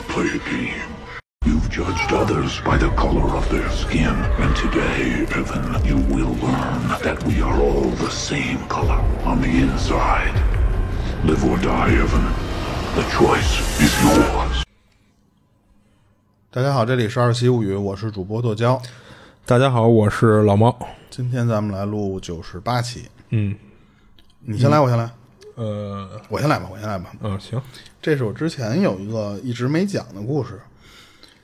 to play a game. You've judged others by the color of their skin, and today, Evan, you will learn that we are all the same color on the inside. Live or die, Evan. The choice is yours. 大家好，这里是二七物语，我是主播剁椒。大家好，我是老猫。今天咱们来录九十八期，嗯，你先来，我先来，呃，我先来吧，我先来吧。嗯，行，这是我之前有一个一直没讲的故事。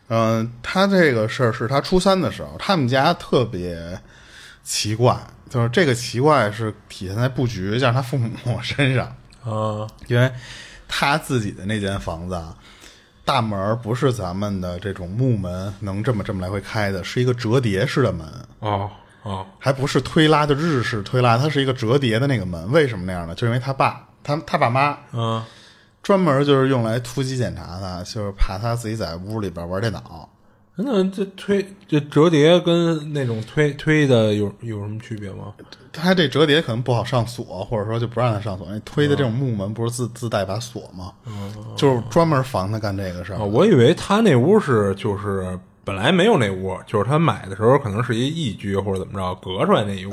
嗯、他这个事儿是他初三的时候，他们家特别奇怪，就是这个奇怪是体现在布局加上他父母身上，啊，因为他自己的那间房子啊，大门不是咱们的这种木门能这么这么来回开的，是一个折叠式的门。哦，哦，还不是推拉的日式推拉，它是一个折叠的那个门。为什么那样呢？就因为他爸、他他爸妈嗯，专门就是用来突击检查他，就是怕他自己在屋里边玩电脑。那这推这折叠跟那种推推的有有什么区别吗？他这折叠可能不好上锁，或者说就不让他上锁。那推的这种木门不是自自带把锁吗？就是专门防他干这个事儿啊，。我以为他那屋是就是本来没有那屋，就是他买的时候可能是一一居或者怎么着隔出来那一屋。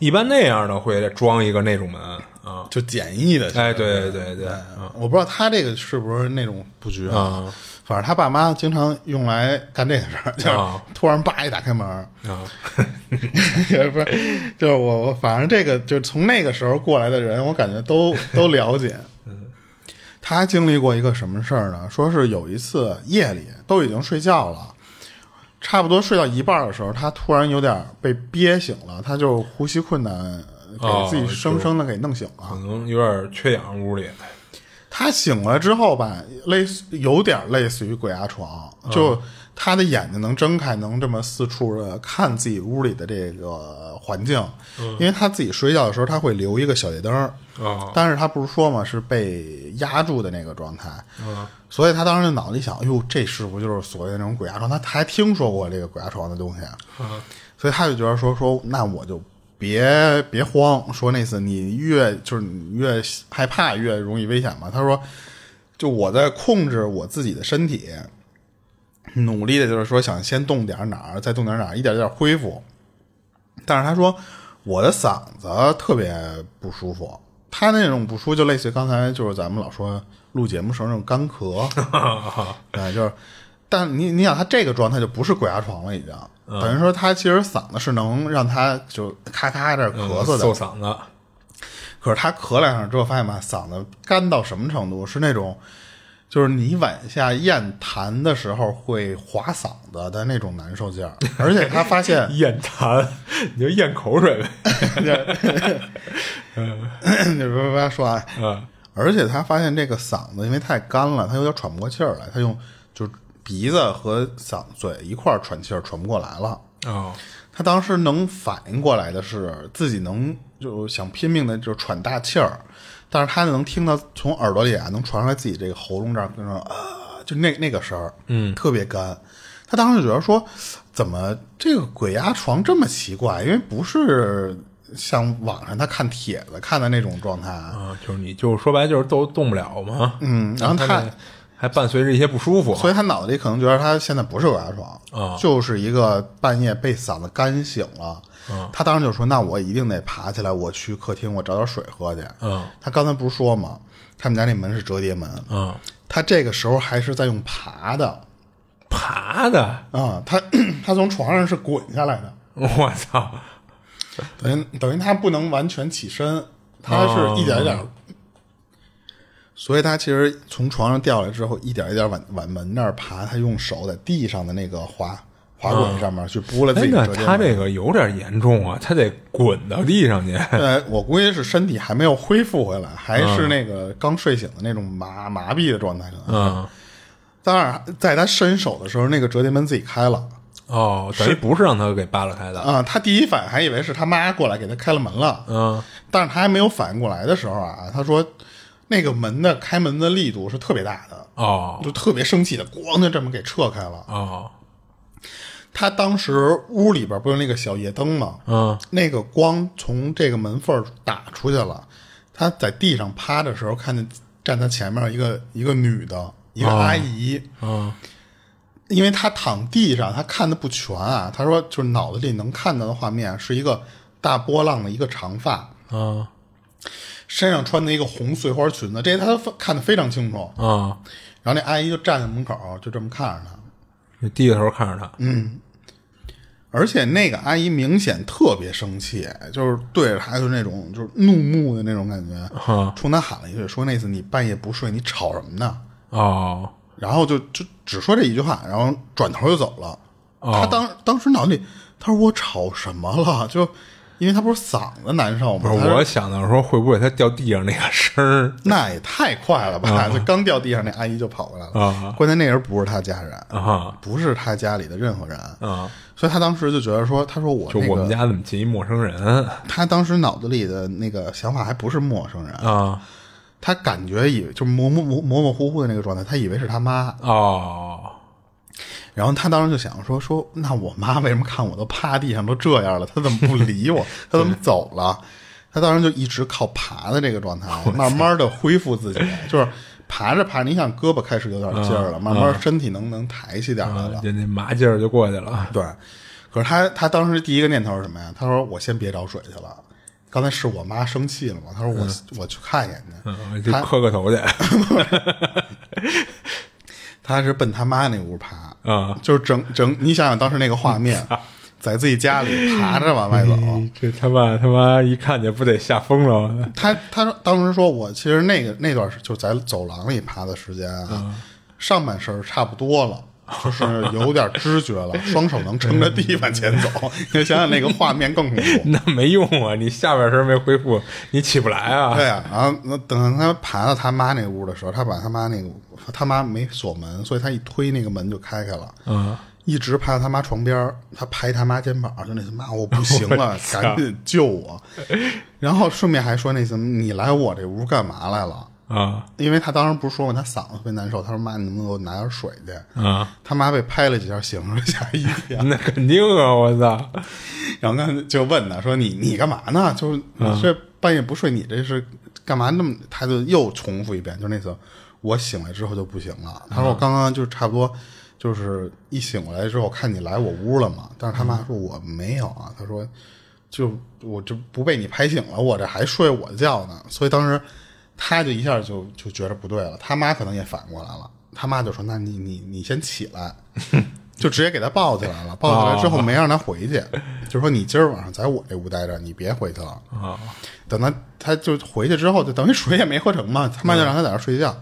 一般那样的会装一个那种门啊。就简易的，哎，对对对，嗯。我不知道他这个是不是那种布局啊。反正他爸妈经常用来干这个事儿，就是啊突然叭一打开门，啊，也不是，就是我我反正这个就从那个时候过来的人，我感觉都 都了解。他经历过一个什么事儿呢？说是有一次夜里都已经睡觉了，差不多睡到一半的时候，他突然有点被憋醒了，他就呼吸困难，给自己生生的给弄醒了。可能有点缺氧，屋里。他醒了之后吧，类似有点类似于鬼压床，就他的眼睛能睁开，能这么四处的看自己屋里的这个环境，因为他自己睡觉的时候他会留一个小夜灯但是他不是说嘛是被压住的那个状态，所以他当时就脑子里想，哎呦，这是不就是所谓的那种鬼压床？他还听说过这个鬼压床的东西，所以他就觉得说说，那我就别别慌，说那次你越就是你越害怕越容易危险嘛。他说，就我在控制我自己的身体，努力的就是说想先动点哪儿，再动点哪儿，一点一点恢复。但是他说我的嗓子特别不舒服，他那种不舒服就类似于刚才就是咱们老说录节目时候那种干咳，对，就是，但你你想他这个状态就不是鬼压床了，已经，等于说他其实嗓子是能让他就咔咔这咳嗽的，嗯，嗓子。可是他咳两声之后，发现吧，嗓子干到什么程度？是那种，就是你往下咽痰的时候会划嗓子的那种难受劲儿。而且他发现，咽痰，你就咽口水呗。你别别别说啊，嗯而且他发现这个嗓子因为太干了，他有点喘不过气儿来，他用就鼻子和嗓嘴一块儿喘气儿，喘不过来了。哦他当时能反应过来的是自己能就想拼命的就喘大气儿，但是他能听到从耳朵里啊能传出来自己这个喉咙这儿跟着啊，就那那个声儿，嗯，特别干。他当时就觉得说，怎么这个鬼压床这么奇怪？因为不是像网上他看帖子看的那种状态啊，啊，就是你就是说白就是都动不了嘛。嗯，然后他还伴随着一些不舒服。所以他脑子里可能觉得他现在不是鬼压床，啊就是一个半夜被嗓子干醒了。啊他当时就说：“那我一定得爬起来，我去客厅，我找点水喝去。嗯。他刚才不是说吗，他们家那门是折叠门，嗯，他这个时候还是在用爬的。爬的，啊、他 他从床上是滚下来的，我操！等于等于他不能完全起身，他是一点一点。所以他其实从床上掉下来之后，一点一点往往门那儿爬，他用手在地上的那个滑滑轨上面去拨了那己的折叠门。他这个有点严重啊，他得滚到地上去。呃，我估计是身体还没有恢复回来，还是那个刚睡醒的那种麻麻痹的状态可能。嗯，当然，在他伸手的时候，那个折叠门自己开了哦，等于不是让他给扒拉开的。啊、他第一反应还以为是他妈过来给他开了门了，嗯但是他还没有反应过来的时候啊，他说那个门的开门的力度是特别大的，哦就特别生气的，咣就这么给撤开了。哦，他当时屋里边不是那个小夜灯吗？嗯那个光从这个门缝打出去了。他在地上趴的时候，看见站他前面一个一个女的，一个阿姨，嗯因为他躺地上，他看的不全啊。他说，就是脑子里能看到的画面是一个大波浪的一个长发，啊身上穿的一个红碎花裙子，这些他都看得非常清楚。啊，然后那阿姨就站在门口，就这么看着她。你低着头看着他，而且那个阿姨明显特别生气，就是对着孩子那种就是怒目的那种感觉，哈冲他喊了一句，说那次你半夜不睡，你吵什么呢？哦然后就就只说这一句话，然后转头就走了。哦他当当时脑子里，他说我吵什么了？就因为他不是嗓子难受吗？不是，我想到说会不会他掉地上那个声儿那也太快了吧！就刚掉地上，那阿姨就跑过来了。啊关键那人不是他家人，啊不是他家里的任何人，啊！所以他当时就觉得说，他说我那个就我们家怎么进一陌生人他当时脑子里的那个想法还不是陌生人，啊？他感觉以就模模模模模糊糊的那个状态，他以为是他妈。哦然后他当时就想说说，那我妈为什么看我都趴地上都这样了，她怎么不理我？她怎么走了？他当时就一直靠爬的这个状态，慢慢的恢复自己，就是爬着爬，你想胳膊开始有点劲儿了，慢慢身体能能抬起点来了。就那麻劲儿就过去了。对，可是他他当时第一个念头是什么呀？他说我先别找水去了。刚才是我妈生气了嘛？她说我、我去看一眼去。嗯，就磕个头去他是奔他妈那屋爬，啊！就是整整，你想想当时那个画面，在自己家里爬着往外走。这他妈他妈一看见不得吓疯了！他他说当时说我其实那个那段是就在走廊里爬的时间啊，上半身差不多了。就是有点知觉了，双手能撑着地往前走。你想想那个画面更恐怖。那没用啊，你下半身没恢复，你起不来啊。对啊、然后那等他爬到他妈那屋的时候，他把他妈那个他妈没锁门，所以他一推那个门就开开了。嗯，一直爬到他妈床边他拍他妈肩膀，就那什么妈我不行 了，赶紧救我。然后顺便还说那什么你来我这屋干嘛来了？啊因为他当时不是说过他嗓子特别难受，他说妈你能不能给我拿点水去？啊，他妈被拍了几下，醒了，下一跳。那肯定啊！我操，然后呢就问他说你你干嘛呢？就是你这半夜不睡，你这是干嘛那么？他就又重复一遍，就那次我醒来之后就不行了。他说我刚刚就差不多就是一醒过来之后，看你来我屋了嘛。但是他妈说我没有啊，他说就我这不被你拍醒了，我这还睡我觉呢。所以当时他就一下就就觉得不对了，他妈可能也反过来了，他妈就说那你你你先起来。就直接给他抱起来了，抱起来之后没让他回去，就说你今儿晚上在我这屋待着，你别回去了。啊等他他就回去之后，就等于水也没喝成嘛，他妈就让他在那儿睡觉。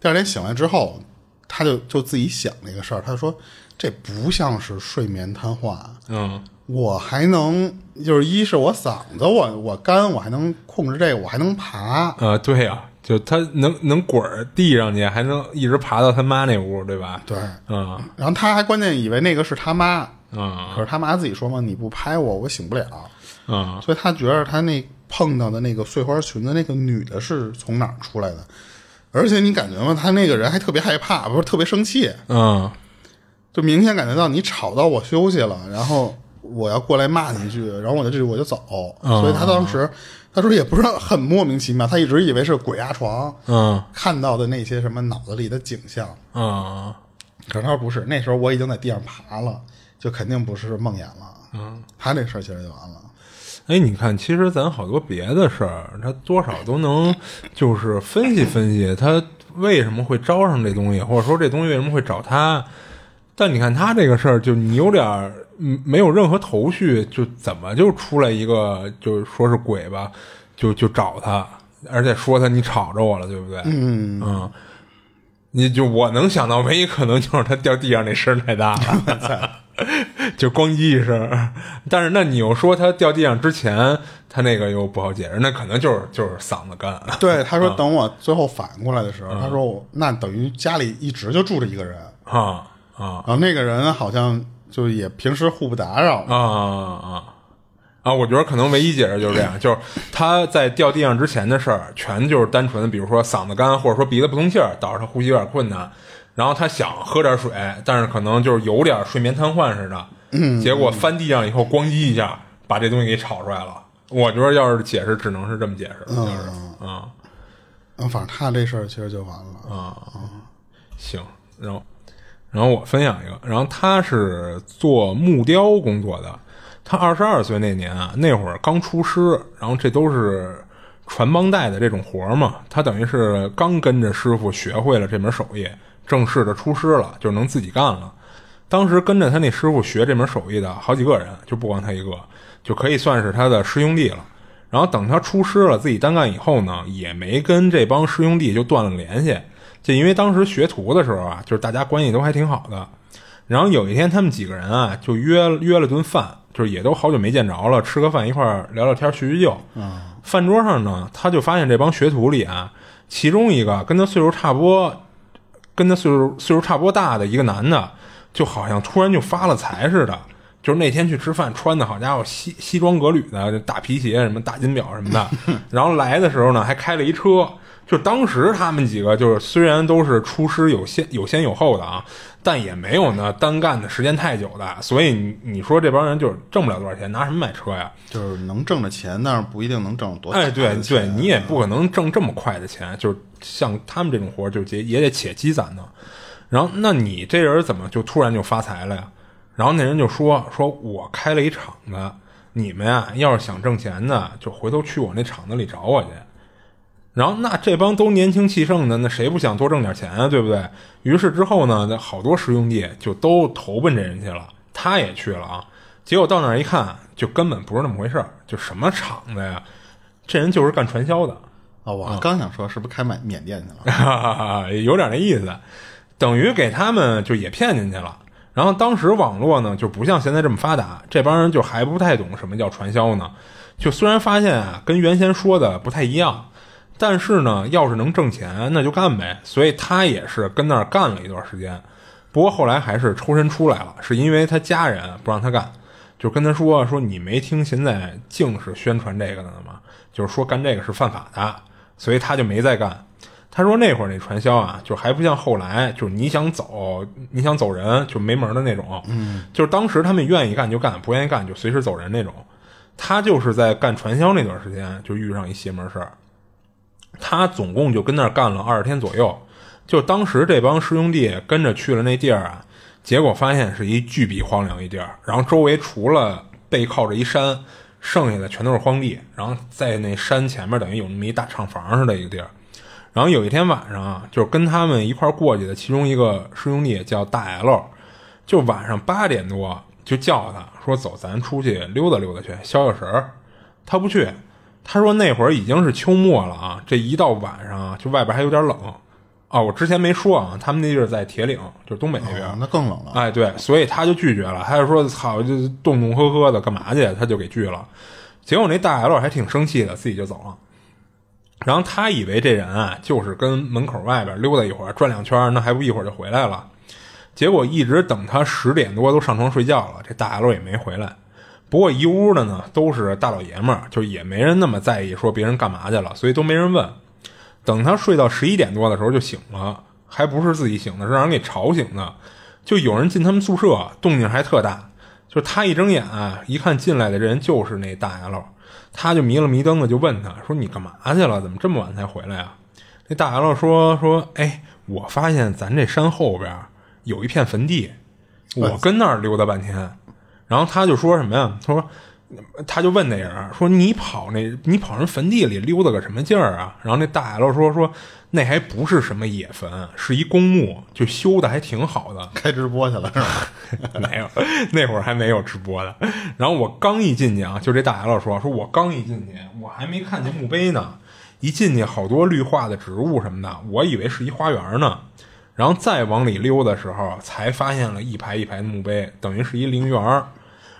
第二天醒来之后，他就就自己想那个事儿，他说这不像是睡眠瘫痪，嗯我还能就是一是我嗓子我我干，我还能控制这个，我还能爬。啊，对呀、就他能能滚儿地上去，还能一直爬到他妈那屋，对吧？对，嗯然后他还关键以为那个是他妈，嗯可是他妈自己说嘛，你不拍我，我醒不了。嗯所以他觉得他那碰到的那个碎花裙的那个女的是从哪儿出来的，而且你感觉吗？他那个人还特别害怕，不是特别生气，嗯就明显感觉到你吵到我休息了，然后我要过来骂你一句，然后我就这我就走。所以他当时他说也不是很莫名其妙，他一直以为是鬼压床嗯看到的那些什么脑子里的景象，嗯可是他说不是，那时候我已经在地上爬了，就肯定不是梦魇了。嗯，他这事儿其实就完了。哎，你看，其实咱好多别的事儿，他多少都能就是分析分析他为什么会招上这东西，或者说这东西为什么会找他。但你看他这个事儿，就你有点儿嗯没有任何头绪，就怎么就出来一个，就说是鬼吧，就就找他，而且说他你吵着我了，对不对？嗯。嗯，你就我能想到唯一可能就是他掉地上那声太大了。就咣叽一声，但是那你又说他掉地上之前，他那个又不好解释，那可能就是就是嗓子干。对，他说等我最后反应过来的时候，他说我那等于家里一直就住着一个人，啊啊。然后那个人好像就也平时互不打扰，啊啊啊！我觉得可能唯一解释就是这样，就是他在掉地上之前的事儿，全就是单纯的，比如说嗓子干，或者说鼻子不通气儿，导致他呼吸有点困难。然后他想喝点水，但是可能就是有点睡眠瘫痪似的，结果翻地上以后咣叽一下，把这东西给炒出来了。我觉得要是解释，只能是这么解释，就是啊。嗯，反正他这事儿其实就完了。啊，行，然后，然后我分享一个，然后他是做木雕工作的，他二十二岁那年啊，那会儿刚出师，然后这都是传帮带的这种活儿嘛，他等于是刚跟着师傅学会了这门手艺，正式的出师了，就能自己干了。当时跟着他那师傅学这门手艺的好几个人，就不光他一个，就可以算是他的师兄弟了。然后等他出师了，自己单干以后呢，也没跟这帮师兄弟就断了联系。就因为当时学徒的时候啊，就是大家关系都还挺好的。然后有一天，他们几个人啊，就约约了顿饭，就是也都好久没见着了，吃个饭一块儿聊聊天叙叙旧。饭桌上呢，他就发现这帮学徒里啊，其中一个跟他岁数差不多，跟他岁数岁数差不多大的一个男的。就好像突然就发了财似的，就是那天去吃饭，穿的好家伙西西装革履的，大皮鞋什么大金表什么的，然后来的时候呢还开了一车。就当时他们几个就是虽然都是出师有先有先有后的啊，但也没有呢单干的时间太久的，所以你你说这帮人就是挣不了多少钱，拿什么买车呀？就是能挣着钱，但是不一定能挣多。哎，对对，你也不可能挣这么快的钱，就是像他们这种活，就也也得且积攒呢。然后，那你这人怎么就突然就发财了呀？然后那人就说：“说我开了一厂子，你们呀，要是想挣钱呢，就回头去我那厂子里找我去。”然后，那这帮都年轻气盛的，那谁不想多挣点钱啊？对不对？于是之后呢，那好多师兄弟就都投奔这人去了，他也去了啊。结果到那儿一看，就根本不是那么回事儿，就什么厂子呀？这人就是干传销的啊！我刚想说，是不是开缅缅甸去了？有点那意思。等于给他们就也骗进去了，然后当时网络呢就不像现在这么发达，这帮人就还不太懂什么叫传销呢。就虽然发现啊跟原先说的不太一样，但是呢要是能挣钱那就干呗。所以他也是跟那儿干了一段时间，不过后来还是抽身出来了，是因为他家人不让他干，就跟他说说你没听现在净是宣传这个的吗？就是说干这个是犯法的，所以他就没再干。他说那会儿那传销啊，就还不像后来，就是你想走，你想走人就没门的那种。嗯，就是当时他们愿意干就干，不愿意干就随时走人那种。他就是在干传销那段时间就遇上一邪门事儿。他总共就跟那儿干了二十天左右。就当时这帮师兄弟跟着去了那地儿啊，结果发现是一巨比荒凉一地儿，然后周围除了背靠着一山，剩下的全都是荒地。然后在那山前面等于有那么一大厂房似的一个地儿。然后有一天晚上啊，就是跟他们一块过去的其中一个师兄弟叫大 L，就晚上八点多就叫他说走，咱出去溜达溜达去消消神儿。他不去，他说那会儿已经是秋末了啊，这一到晚上就外边还有点冷啊。我之前没说啊，他们那地儿在铁岭，就是东北那边，那更冷了。哎，对，所以他就拒绝了，他就说操，就冻冻呵呵的干嘛去？他就给拒了。结果那大 L 还挺生气的，自己就走了。然后他以为这人啊，就是跟门口外边溜达一会儿，转两圈，那还不一会儿就回来了。结果一直等他十点多都上床睡觉了，这大 L 也没回来。不过一屋的呢都是大老爷们儿，就也没人那么在意说别人干嘛去了，所以都没人问。等他睡到十一点多的时候就醒了，还不是自己醒的，是让人给吵醒的。就有人进他们宿舍，动静还特大。就他一睁眼啊，一看进来的人就是那大 L。他就迷了迷瞪的，就问他说：“你干嘛去了？怎么这么晚才回来啊？”那大 L 说：“说哎，我发现咱这山后边有一片坟地，我跟那儿溜达半天。”然后他就说什么呀？他说：“他就问那人说，你跑那，你跑人坟地里溜达个什么劲儿啊？”然后那大 L 说：“说。”那还不是什么野坟，是一公墓，就修的还挺好的。开直播去了是吧？没有，那会儿还没有直播的。然后我刚一进去啊，就这大 L 说说，我刚一进去，我还没看见墓碑呢。一进去，好多绿化的植物什么的，我以为是一花园呢。然后再往里溜的时候，才发现了一排一排的墓碑，等于是一陵园。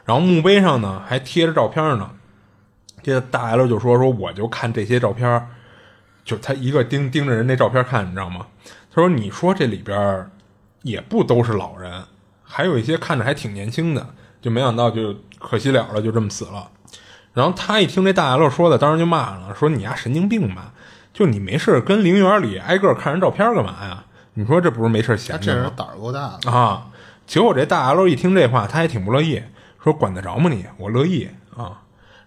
然后墓碑上呢，还贴着照片呢。这大 L 就说说，我就看这些照片。就他一个盯盯着人那照片看，你知道吗？他说：“你说这里边也不都是老人，还有一些看着还挺年轻的，就没想到就可惜了了，就这么死了。”然后他一听这大 L 说的，当时就骂了，说：“你丫神经病吧？就你没事跟陵园里挨个看人照片干嘛呀？你说这不是没事闲着吗？”这人胆儿够大的啊！结果这大 L 一听这话，他还挺不乐意，说：“管得着吗你？我乐意啊！”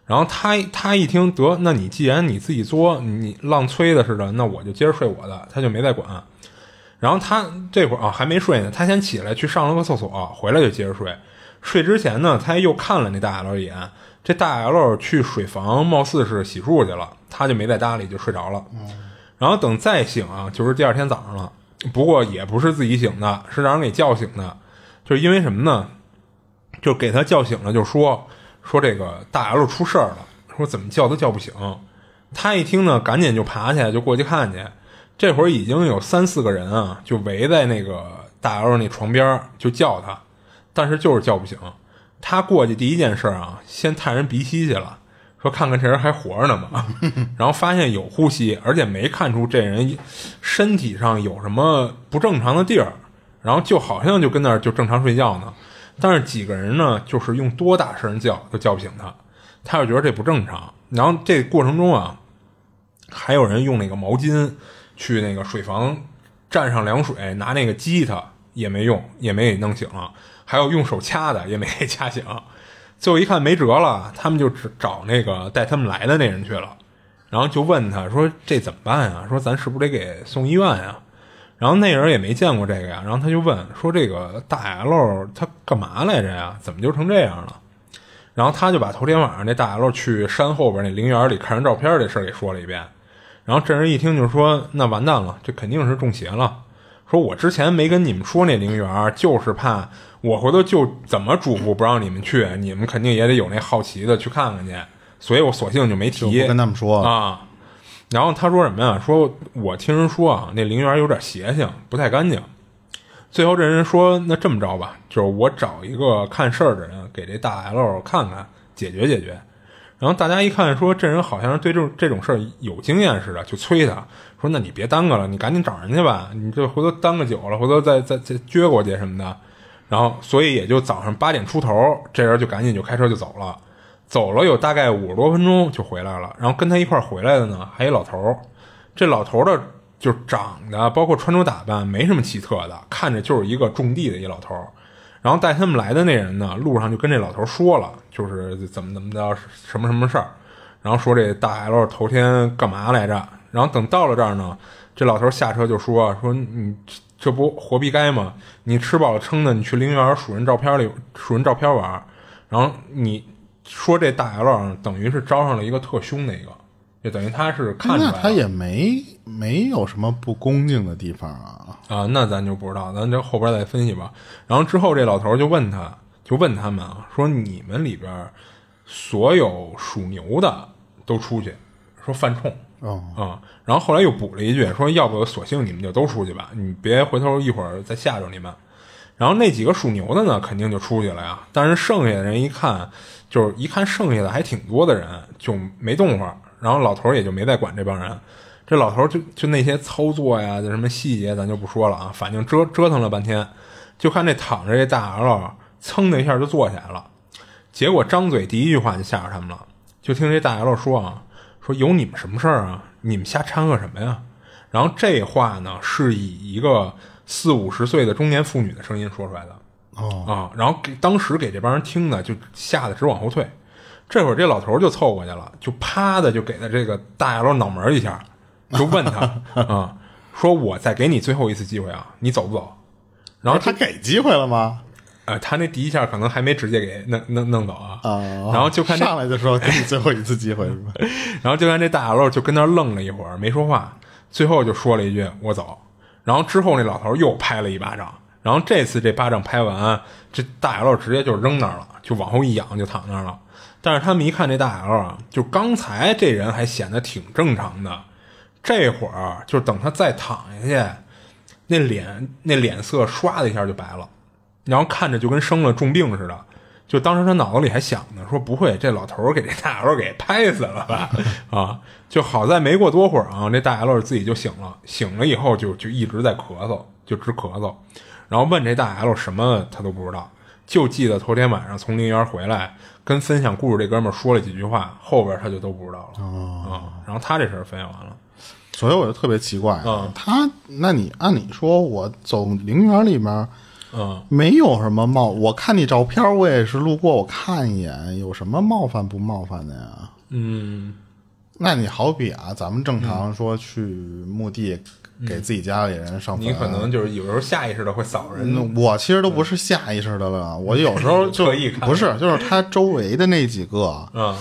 然后他他一听得，那你既然你自己作，你浪催的似的，那我就接着睡我的，他就没再管。然然后他这会儿啊还没睡呢，他先起来去上了个厕所，回来就接着睡。睡之前呢，他又看了那大 L 一眼。这大 L 去水房，貌似是洗漱去了，他就没再搭理，就睡着了。然后等再醒啊，就是第二天早上了。不过也不是自己醒的，是让人给叫醒的。就是因为什么呢？就给他叫醒了，就说说这个大 L 出事儿了，说怎么叫都叫不醒。他一听呢，赶紧就爬起来就过去看去。这会儿已经有三四个人啊，就围在那个大 L 那床边就叫他，但是就是叫不醒。他过去第一件事啊，先探人鼻息去了，说看看这人还活着呢吗？然后发现有呼吸，而且没看出这人身体上有什么不正常的地儿，然后就好像就跟那儿就正常睡觉呢。但是几个人呢，就是用多大声叫都叫不醒他，他就觉得这不正常。然后这过程中啊，还有人用那个毛巾。去那个水房蘸上凉水，拿那个激他也没用，也没给弄醒了。还有用手掐的也没给掐醒。最后一看没辙了，他们就找那个带他们来的那人去了，然后就问他说：“这怎么办呀？说咱是不是得给送医院呀？”然后那人也没见过这个呀，然后他就问说：“这个大 L 他干嘛来着呀？怎么就成这样了？”然后他就把头天晚上那大 L 去山后边那陵园里看人照片这事儿给说了一遍。然后这人一听就说：“那完蛋了，这肯定是中邪了。说我之前没跟你们说那陵园，就是怕我回头就怎么嘱咐不让你们去，你们肯定也得有那好奇的去看看去。所以我索性就没提，跟他们说啊。然后他说什么呀？说我听人说啊，那陵园有点邪性，不太干净。最后这人说：那这么着吧，就是我找一个看事儿的人给这大 L 看看，解决解决。”然后大家一看，说这人好像是对这种这种事儿有经验似的，就催他说：“那你别耽搁了，你赶紧找人去吧，你这回头耽搁久了，回头再再再撅过去什么的。”然后，所以也就早上八点出头，这人就赶紧就开车就走了，走了有大概五十多分钟就回来了。然后跟他一块儿回来的呢，还有老头儿。这老头儿的就长得，包括穿着打扮，没什么奇特的，看着就是一个种地的一老头儿。然后带他们来的那人呢，路上就跟这老头儿说了，就是怎么怎么着，什么什么事儿，然后说这大 L 头天干嘛来着？然后等到了这儿呢，这老头儿下车就说说你这不活逼该吗？你吃饱了撑的，你去陵园数人照片里数人照片玩儿，然后你说这大 L 等于是招上了一个特凶的一个。就等于他是看出来，他也没没有什么不恭敬的地方啊啊，那咱就不知道，咱这后边再分析吧。然后之后这老头就问他，就问他们啊，说你们里边所有属牛的都出去，说犯冲啊。然后后来又补了一句，说要不索性你们就都出去吧，你别回头一会儿再吓着你们。然后那几个属牛的呢，肯定就出去了呀。但是剩下的人一看，就是一看剩下的还挺多的人，就没动会儿。然后老头也就没再管这帮人，这老头就就那些操作呀，这什么细节咱就不说了啊，反正折折腾了半天，就看这躺着这大 L，噌的一下就坐起来了，结果张嘴第一句话就吓着他们了，就听这大 L 说啊，说有你们什么事儿啊？你们瞎掺和什么呀？然后这话呢是以一个四五十岁的中年妇女的声音说出来的，哦啊，然后给当时给这帮人听的就吓得直往后退。这会儿这老头就凑过去了，就啪的就给他这个大 L 脑门一下，就问他啊，说我再给你最后一次机会啊，你走不走？然后他给机会了吗？呃，他那第一下可能还没直接给弄弄弄走啊。啊，然后就看上来就说给你最后一次机会 是吧？然后就看这大 L 就跟那愣了一会儿，没说话，最后就说了一句我走。然后之后那老头又拍了一巴掌，然后这次这巴掌拍完，这大 L 直接就扔那儿了，就往后一仰就躺那儿了。但是他们一看这大 L 啊，就刚才这人还显得挺正常的，这会儿就等他再躺下去，那脸那脸色唰的一下就白了，然后看着就跟生了重病似的。就当时他脑子里还想呢，说不会这老头给这大 L 给拍死了吧？啊，就好在没过多会儿啊，这大 L 自己就醒了，醒了以后就就一直在咳嗽，就直咳嗽，然后问这大 L 什么他都不知道，就记得头天晚上从陵园回来。跟分享故事这哥们说了几句话，后边他就都不知道了啊。然后他这事儿分享完了，所以我就特别奇怪，他那你按理说我走陵园里面，嗯，没有什么冒，我看你照片，我也是路过，我看一眼，有什么冒犯不冒犯的呀？嗯，那你好比啊，咱们正常说去墓地给自己家里人上坟。你可能就是有时候下意识的会扫人，嗯，我其实都不是下意识的了，我有时候 就特意看不是，就是他周围的那几个，啊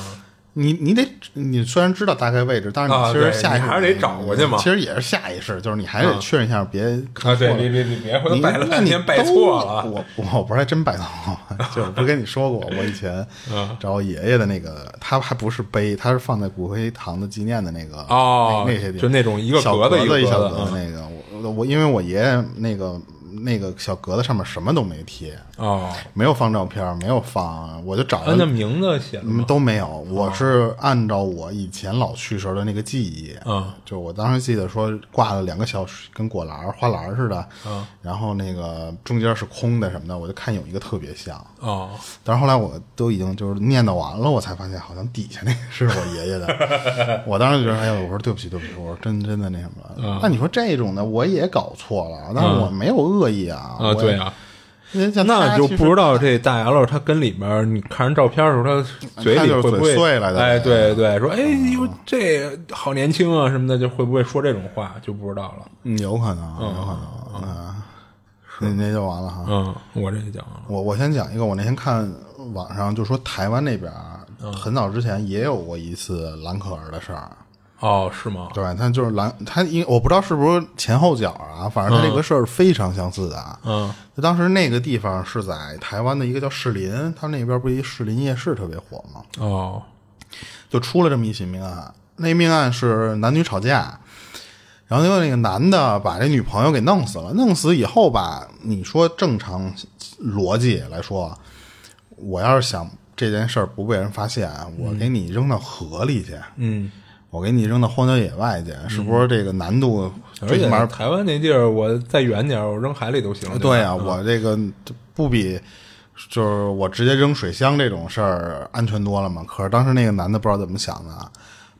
你你得，你虽然知道大概位置，但是啊你其实下意识你还是得找过去嘛。其实也是下意识，就是你还得确认一下，别啊，对，别别别别回了你半天拜错了，我我不是还真拜错，就是不是跟你说过，我以前嗯。找我爷爷的那个，他还不是碑，他是放在骨灰堂的纪念的那个哦那那些地方，就那种一个小格子一小格子格子那个，我我因为我爷爷那个那个小格子上面什么都没贴，哦，没有放照片，没有放，我就找那名字写了嗯吗？都没有，我是按照我以前老去时候的那个记忆，嗯，就我当时记得说挂了两个小跟果篮花篮似的，嗯，然后那个中间是空的什么的，我就看有一个特别像，哦，但是后来我都已经就是念叨完了，我才发现好像底下那个是我爷爷的，我当时就觉得哎呀，我说对不起对不起，我说真真的那什么，那你说这种的我也搞错了，但是我没有恶意啊，啊，对啊，那就不知道这大 L 他跟里边你看人照片的时候，他嘴里会不会碎了的哎，对对，说哎呦这好年轻啊什么的，就会不会说这种话就不知道了。嗯，有可能，有可能，啊，那那就完了哈。嗯，我这就讲完了。我我先讲一个，我那天看网上就说台湾那边啊很早之前也有过一次蓝可儿的事儿，哦，是吗？对，他就是蓝，他因我不知道是不是前后脚啊，反正他这个事儿非常相似的啊。嗯，就当时那个地方是在台湾的一个叫士林，他那边不是一士林夜市特别火吗？哦，就出了这么一起命案。那命案是男女吵架，然后因为那个男的把这女朋友给弄死了。弄死以后吧，你说正常逻辑来说，我要是想这件事儿不被人发现，我给你扔到河里去，嗯，我给你扔到荒郊野外去，是不是这个难度而且台湾那地儿，我再远点儿，我扔海里都行。对啊，呀，我这个不比就是我直接扔水箱这种事儿安全多了嘛？可是当时那个男的不知道怎么想的，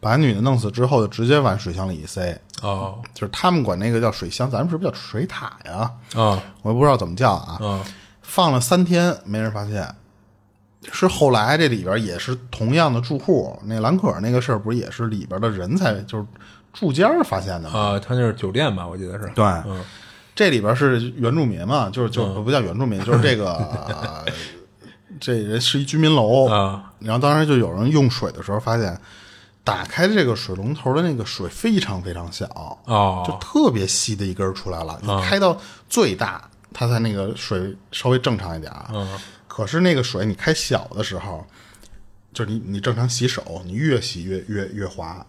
把女的弄死之后就直接往水箱里一塞，哦就是他们管那个叫水箱，咱们是不是叫水塔呀？啊我也不知道怎么叫啊。啊放了三天没人发现，是后来这里边也是同样的住户，那兰可儿那个事儿不是也是里边的人才就是住家发现的吗？啊！他那是酒店吧？我记得是。对，嗯这里边是原住民嘛，就是就不叫原住民，就是这个、呃这人是一居民楼啊。然后当时就有人用水的时候发现，打开这个水龙头的那个水非常非常小，哦就特别细的一根儿出来了。你开到最大，它才那个水稍微正常一点啊。嗯可是那个水你开小的时候，就是你你正常洗手，你越洗越越越滑。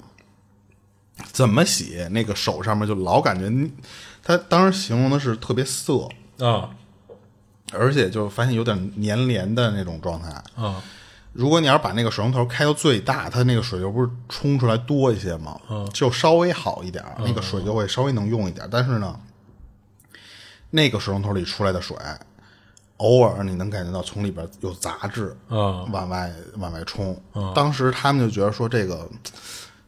怎么洗，那个手上面就老感觉你，他当时形容的是特别涩，啊而且就发现有点粘连的那种状态。啊如果你要是把那个水龙头开到最大，它那个水流不是冲出来多一些吗？嗯就稍微好一点儿，那个水就会稍微能用一点。但是呢，那个水龙头里出来的水，偶尔你能感觉到从里边有杂质，嗯往外往外冲。当时他们就觉得说这个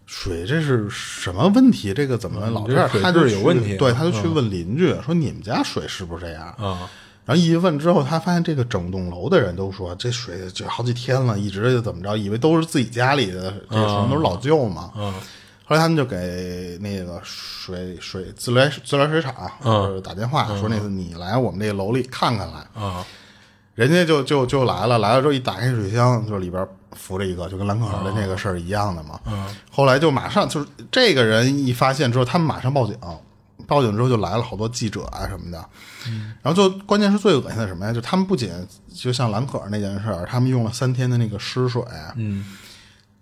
水这是什么问题？这个怎么老这样？他就有问题啊对，他就去问邻居说：“你们家水是不是这样？”啊然后一问之后，他发现这个整栋楼的人都说这水就好几天了，一直就怎么着，以为都是自己家里的这个水都是老旧嘛。嗯后来他们就给那个水水自来自来水厂就是打电话说，那次你来我们这个楼里看看来。啊人家就就就来了，来了之后一打开水箱，就里边浮着一个，就跟兰可儿的那个事儿一样的嘛。后来就马上就是这个人一发现之后，他们马上报警，报警之后就来了好多记者啊什么的。然后就关键是最恶心的什么呀？就他们不仅就像兰可儿那件事儿，他们用了三天的那个湿水，嗯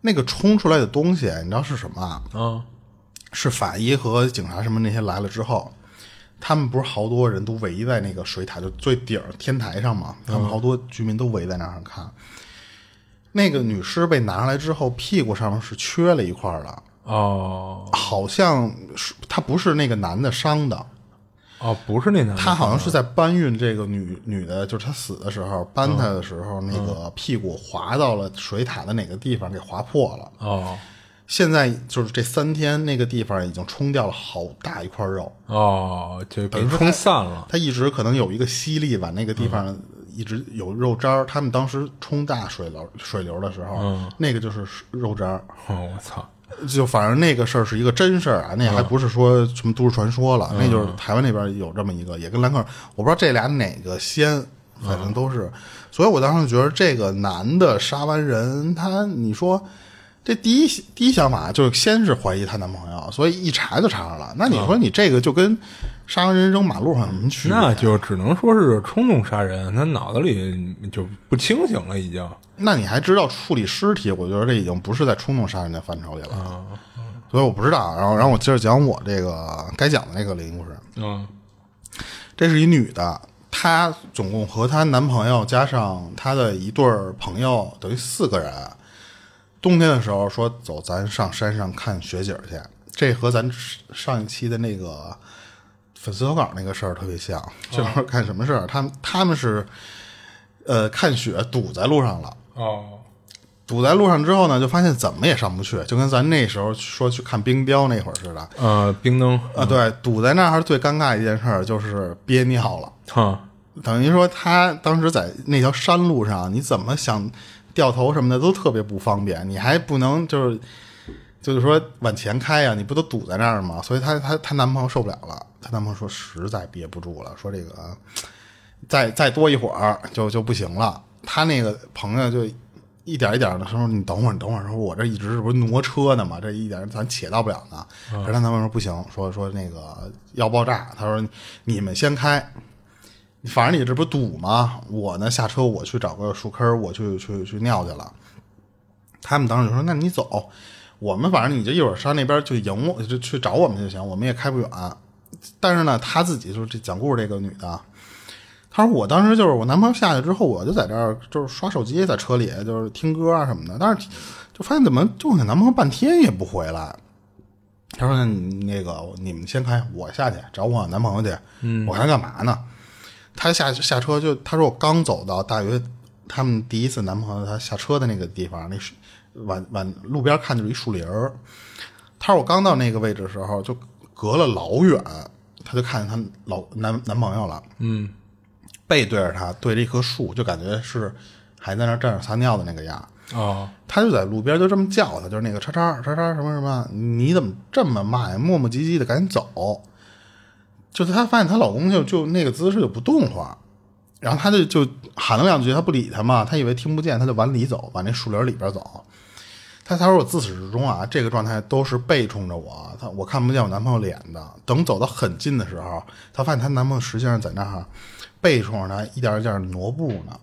那个冲出来的东西，你知道是什么啊？啊是法医和警察什么那些来了之后，他们不是好多人都围在那个水塔就最顶儿天台上嘛？他们好多居民都围在那儿看。那个女尸被拿上来之后，屁股上面是缺了一块儿的，哦好像是他不是那个男的伤的，哦，不是那男的，他好像是在搬运这个女女的，就是他死的时候搬他的时候，那个屁股滑到了水塔的哪个地方给划破了。哦现在就是这三天，那个地方已经冲掉了好大一块肉。哦，就给冲散了。他一直可能有一个吸力把那个地方一直有肉渣儿。他们当时冲大水流水流的时候，那个就是肉渣儿。哦，我操！就反正那个事儿是一个真事儿啊，那还不是说什么都市传说了，那就是台湾那边有这么一个，也跟兰克尔，我不知道这俩哪个先，反正都是。所以我当时觉得这个男的杀完人，他你说这第一第一想法就是先是怀疑她男朋友，所以一查就查上了。那你说你这个就跟杀完人扔马路上有什么区别？那就只能说是冲动杀人，他脑子里就不清醒了，已经。那你还知道处理尸体？我觉得这已经不是在冲动杀人的范畴里了。啊所以我不知道。然后，然后我接着讲我这个该讲的那个灵异故事。嗯，这是一女的，她总共和她男朋友加上她的一对儿朋友，等于四个人。冬天的时候说走，咱上山上看雪景去。这和咱上一期的那个粉丝投稿那个事儿特别像，就是干什么事儿？他们他们是呃看雪堵在路上了。哦，堵在路上之后呢，就发现怎么也上不去，就跟咱那时候说去看冰雕那会儿似的。呃，冰灯啊，对，堵在那儿最尴尬一件事儿就是憋尿了。哈，等于说他当时在那条山路上，你怎么想掉头什么的都特别不方便，你还不能就是就是说往前开呀，你不都堵在那儿吗？所以她她她男朋友受不了了，她男朋友说实在憋不住了，说这个再再多一会儿就就不行了。他那个朋友就一点一点的说：“你等会儿，你等会儿。”说：“我这一直不是挪车呢嘛，这一点咱且到不了呢。”可是他男朋友说：“不行，说说那个要爆炸。”他说：“你们先开，反正你这不堵吗？我呢下车，我去找个树坑，我去去去尿去了。”他们当时就说：“那你走，我们反正你就一会儿上那边就迎我，就去找我们就行，我们也开不远。”但是呢，他自己就是这讲故事这个女的。她说：“我当时就是我男朋友下去之后，我就在这儿就是刷手机，在车里就是听歌啊什么的。但是就发现怎么就我男朋友半天也不回来。她说：‘那个你们先开，我下去找我男朋友去。我还干嘛呢？’她下下车就她说我刚走到大约他们第一次男朋友他下车的那个地方，那是往往路边看就是一树林儿。他说我刚到那个位置的时候，就隔了老远，他就看见她老男男朋友了。嗯。”背对着她，对着一棵树，就感觉是还在那站着撒尿的那个样哦，他就在路边就这么叫他，就是那个叉叉叉叉什么什么，你怎么这么慢呀？磨磨唧唧的，赶紧走。就是她发现她老公就就那个姿势就不动话，然后她就就喊了两句，她不理他嘛，她以为听不见，她就往里走，往那树林里边走。她她说我自始至终啊，这个状态都是背冲着我，她我看不见我男朋友脸的。等走到很近的时候，她发现她男朋友实际上在那儿。背冲着他一点一点挪步呢，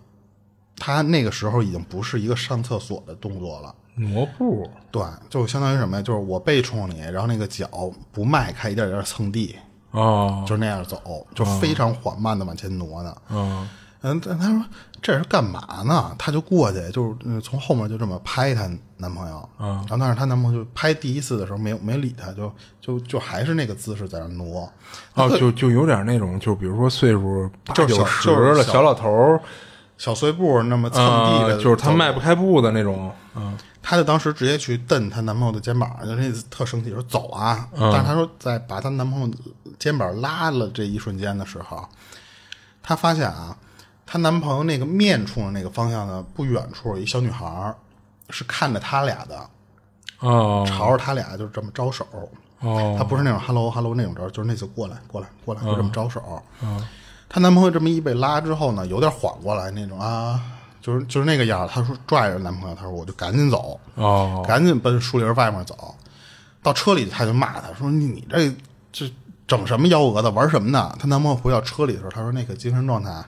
他那个时候已经不是一个上厕所的动作了。挪步，对，就相当于什么呀？就是我背冲你，然后那个脚不迈开，一点一点蹭地，哦，就是那样走，就非常缓慢的往前挪呢。嗯，嗯，他说这是干嘛呢？他就过去，就是从后面就这么拍她男朋友。嗯，然后但是她男朋友就拍第一次的时候没有没理她，就就就还是那个姿势在那挪。哦，就就有点那种，就比如说岁数就九十的小老头儿，小碎步那么蹭地的，就是他迈不开步的那种。嗯。她就当时直接去蹬她男朋友的肩膀，就那次特生气，说走啊！但是她说在把她男朋友肩膀拉了这一瞬间的时候，她发现啊，她男朋友那个面冲着那个方向呢，不远处有一小女孩是看着他俩的，哦，朝着他俩就是这么招手。哦，她不是那种 hello hello 那种招，就是那次过来过来过来就这么招手。她男朋友这么一被拉之后呢，有点缓过来那种啊。就是就是那个样她说拽着男朋友，她说我就赶紧走，哦，赶紧奔树林外面走。到车里，她就骂他说：“你这这整什么幺蛾子，玩什么呢？”她男朋友回到车里的时候，她说那个精神状态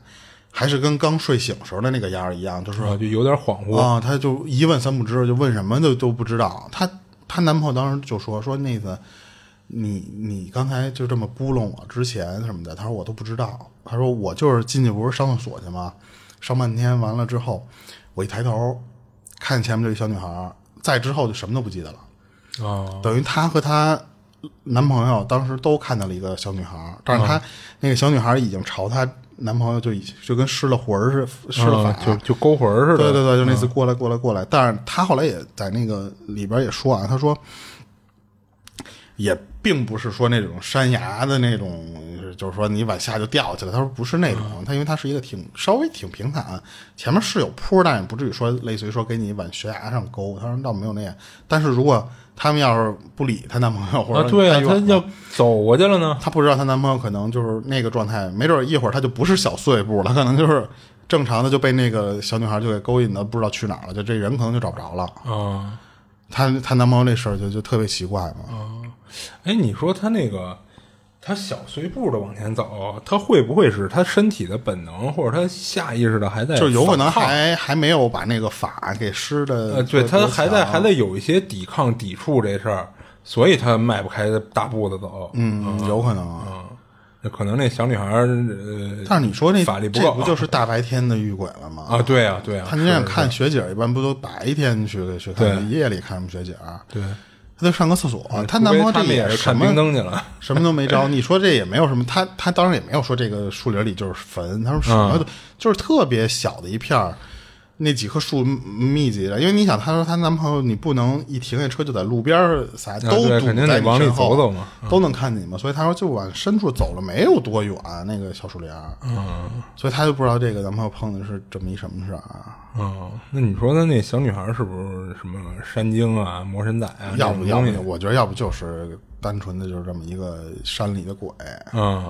还是跟刚睡醒时候的那个样一样，就是就有点恍惚啊。她就一问三不知，就问什么都都不知道。她她男朋友当时就说说那个你你刚才就这么扑棱我之前什么的，他说我都不知道。他说我就是进去不是上厕所去吗？上半天完了之后，我一抬头，看见前面就一小女孩再之后就什么都不记得了。哦，等于她和她男朋友当时都看到了一个小女孩但是她那个小女孩已经朝她男朋友就已就跟失了魂似的，失了法，就就勾魂似的。对对对，就那次过来过来过来。但是她后来也在那个里边也说啊，她说也并不是说那种山崖的那种。就是说你往下就掉下去了，她说不是那种，她因为它是一个挺稍微挺平坦，前面是有坡，但也不至于说类似于说给你往悬崖上勾。她说倒没有那样，但是如果他们要是不理她男朋友，或啊，者对啊，太远了他要走过去了呢。她不知道她男朋友可能就是那个状态，没准一会儿她就不是小碎步了，可能就是正常的就被那个小女孩就给勾引的，不知道去哪儿了，就这人可能就找不着了。啊，她她男朋友那事儿就就特别奇怪嘛。哎，你说她那个，他小碎步的往前走，他会不会是他身体的本能，或者他下意识的还在就有可能还还没有把那个法给施的，呃，对他还在还在在有一些抵抗抵触这事儿，所以他迈不开大步子走。嗯，有可能。啊，那可能那小女孩儿呃，但是你说那法力不够这不就是大白天的遇鬼了吗？啊，对啊，对啊，他那样是看雪景，一般不都白天去去看，夜里看什么雪景？对，她就上个厕所，她除非男朋友这也是看什么冰灯去了。什么都没招。你说这也没有什么，他他当然也没有说这个树林里就是坟，他说什么就是特别小的一片儿。那几棵树密集的，因为你想，她说她男朋友，你不能一停下车就在路边儿撒，都肯定得往里走走嘛嗯都能看见你嘛。所以她说就往深处走了，没有多远那个小树林儿，嗯，所以她就不知道这个男朋友碰的是这么一什么事儿啊。嗯，那你说他那小女孩是不是什么山精啊、魔神仔啊？要不要我觉得要不就是单纯的就是这么一个山里的鬼，嗯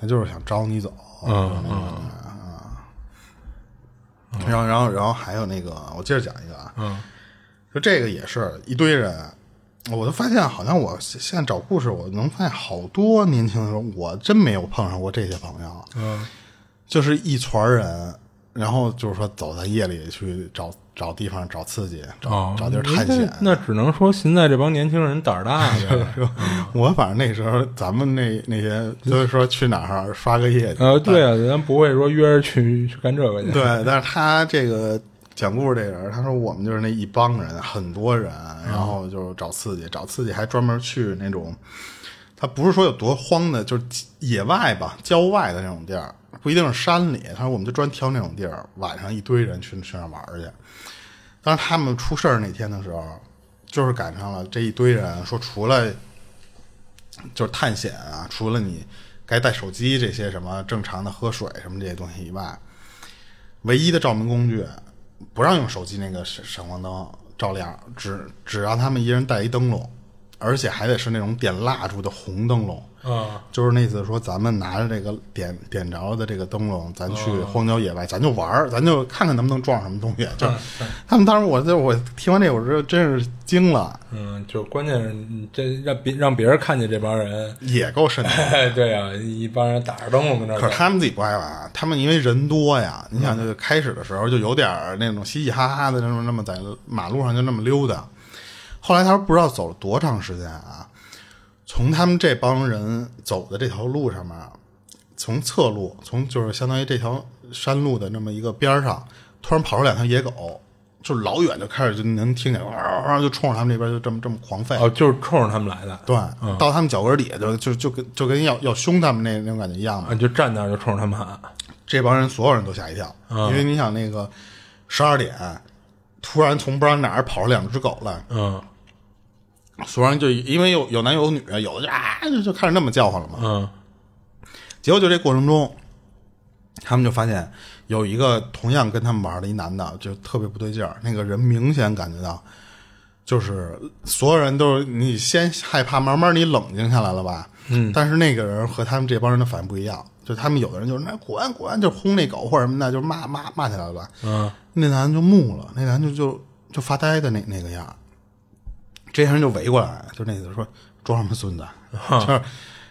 他就是想招你走。嗯嗯然后，然后，然后还有那个，我接着讲一个啊，嗯。就这个也是一堆人，我就发现好像我现在找故事，我能发现好多年轻的时候，我真没有碰上过这些朋友，嗯。就是一团人，然后就是说走在夜里去找找地方找刺激，找、哦，找地儿探险。那那只能说现在这帮年轻人胆儿大呗。我反正那时候咱们那那些就是说去哪儿刷个夜去，呃，对啊，咱不会说约着去去干这个去。对，但是他这个讲故事这人，他说我们就是那一帮人，很多人，然后就是找刺激，找刺激还专门去那种，他不是说有多荒的，就是野外吧，郊外的那种地儿，不一定是山里。他说我们就专挑那种地儿，晚上一堆人去去那玩去。当时他们出事儿那天的时候，就是赶上了这一堆人，说除了就是探险啊，除了你该带手机这些什么正常的喝水什么这些东西以外，唯一的照明工具不让用手机那个闪闪光灯照亮，只只让他们一人带一灯笼，而且还得是那种点蜡烛的红灯笼。啊，就是那次说，咱们拿着这个点点着的这个灯笼，咱去荒郊野外，咱就玩儿，咱就看看能不能撞什么东西。就他们当时我，我听完这，我这真是惊了，嗯，就关键是这让别让别人看见这帮人，也够瘆的。哎，对啊，一帮人打着灯笼跟那。可是他们自己不爱玩，他们因为人多呀，你想，就开始的时候就有点那种嘻嘻哈哈的，那种那么在马路上就那么溜达。后来他说不知道走了多长时间啊，从他们这帮人走的这条路上面，从侧路，从就是相当于这条山路的那么一个边上，突然跑出两条野狗，就是老远就开始就能听见，嗷嗷就冲着他们这边就这么这么狂吠。哦，就是冲着他们来的。对，到他们脚跟底下就就就跟就跟要要凶他们那那种感觉一样嘛。啊，就站那儿就冲着他们喊。这帮人所有人都吓一跳，因为你想那个十二点，突然从不知道哪儿跑出两只狗来，嗯所有人就因为有有男有女，有的就啊就就开始那么叫唤了嘛。嗯结果就这过程中，他们就发现有一个同样跟他们玩的一男的，就特别不对劲儿。那个人明显感觉到，就是所有人都是你先害怕，慢慢你冷静下来了吧？嗯。但是那个人和他们这帮人的反应不一样，就他们有的人就是那滚滚就轰那狗或者什么的，就骂骂骂起来了吧？嗯那男的就木了，那男的就就就发呆的那那个样儿。这些人就围过来，就那意思说装什么孙子，就是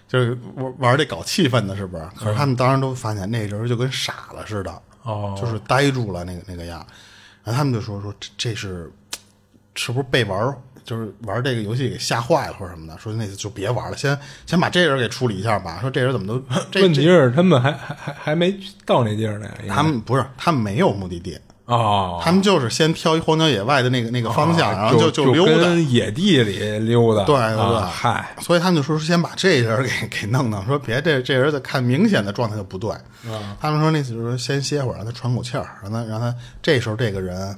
就是玩玩这搞气氛的，是不是？可是他们当时都发现那人就跟傻了似的，哦，就是呆住了那个那个样。然后他们就说说这这是是不是被玩就是玩这个游戏给吓坏了或者什么的？说那次就别玩了，先先把这人给处理一下吧。说这人怎么都 这问题是他们还还还还没到那地儿呢。他们不是他们没有目的地，哦，他们就是先挑一荒郊野外的那个那个方向，然后就就溜达。跟野地里溜达。对对对，啊嗨，所以他们就说先把这人给给弄弄，说别这这人再看明显的状态就不对。他们说那次就是说先歇会儿，让他喘口气儿，让他让他这时候这个人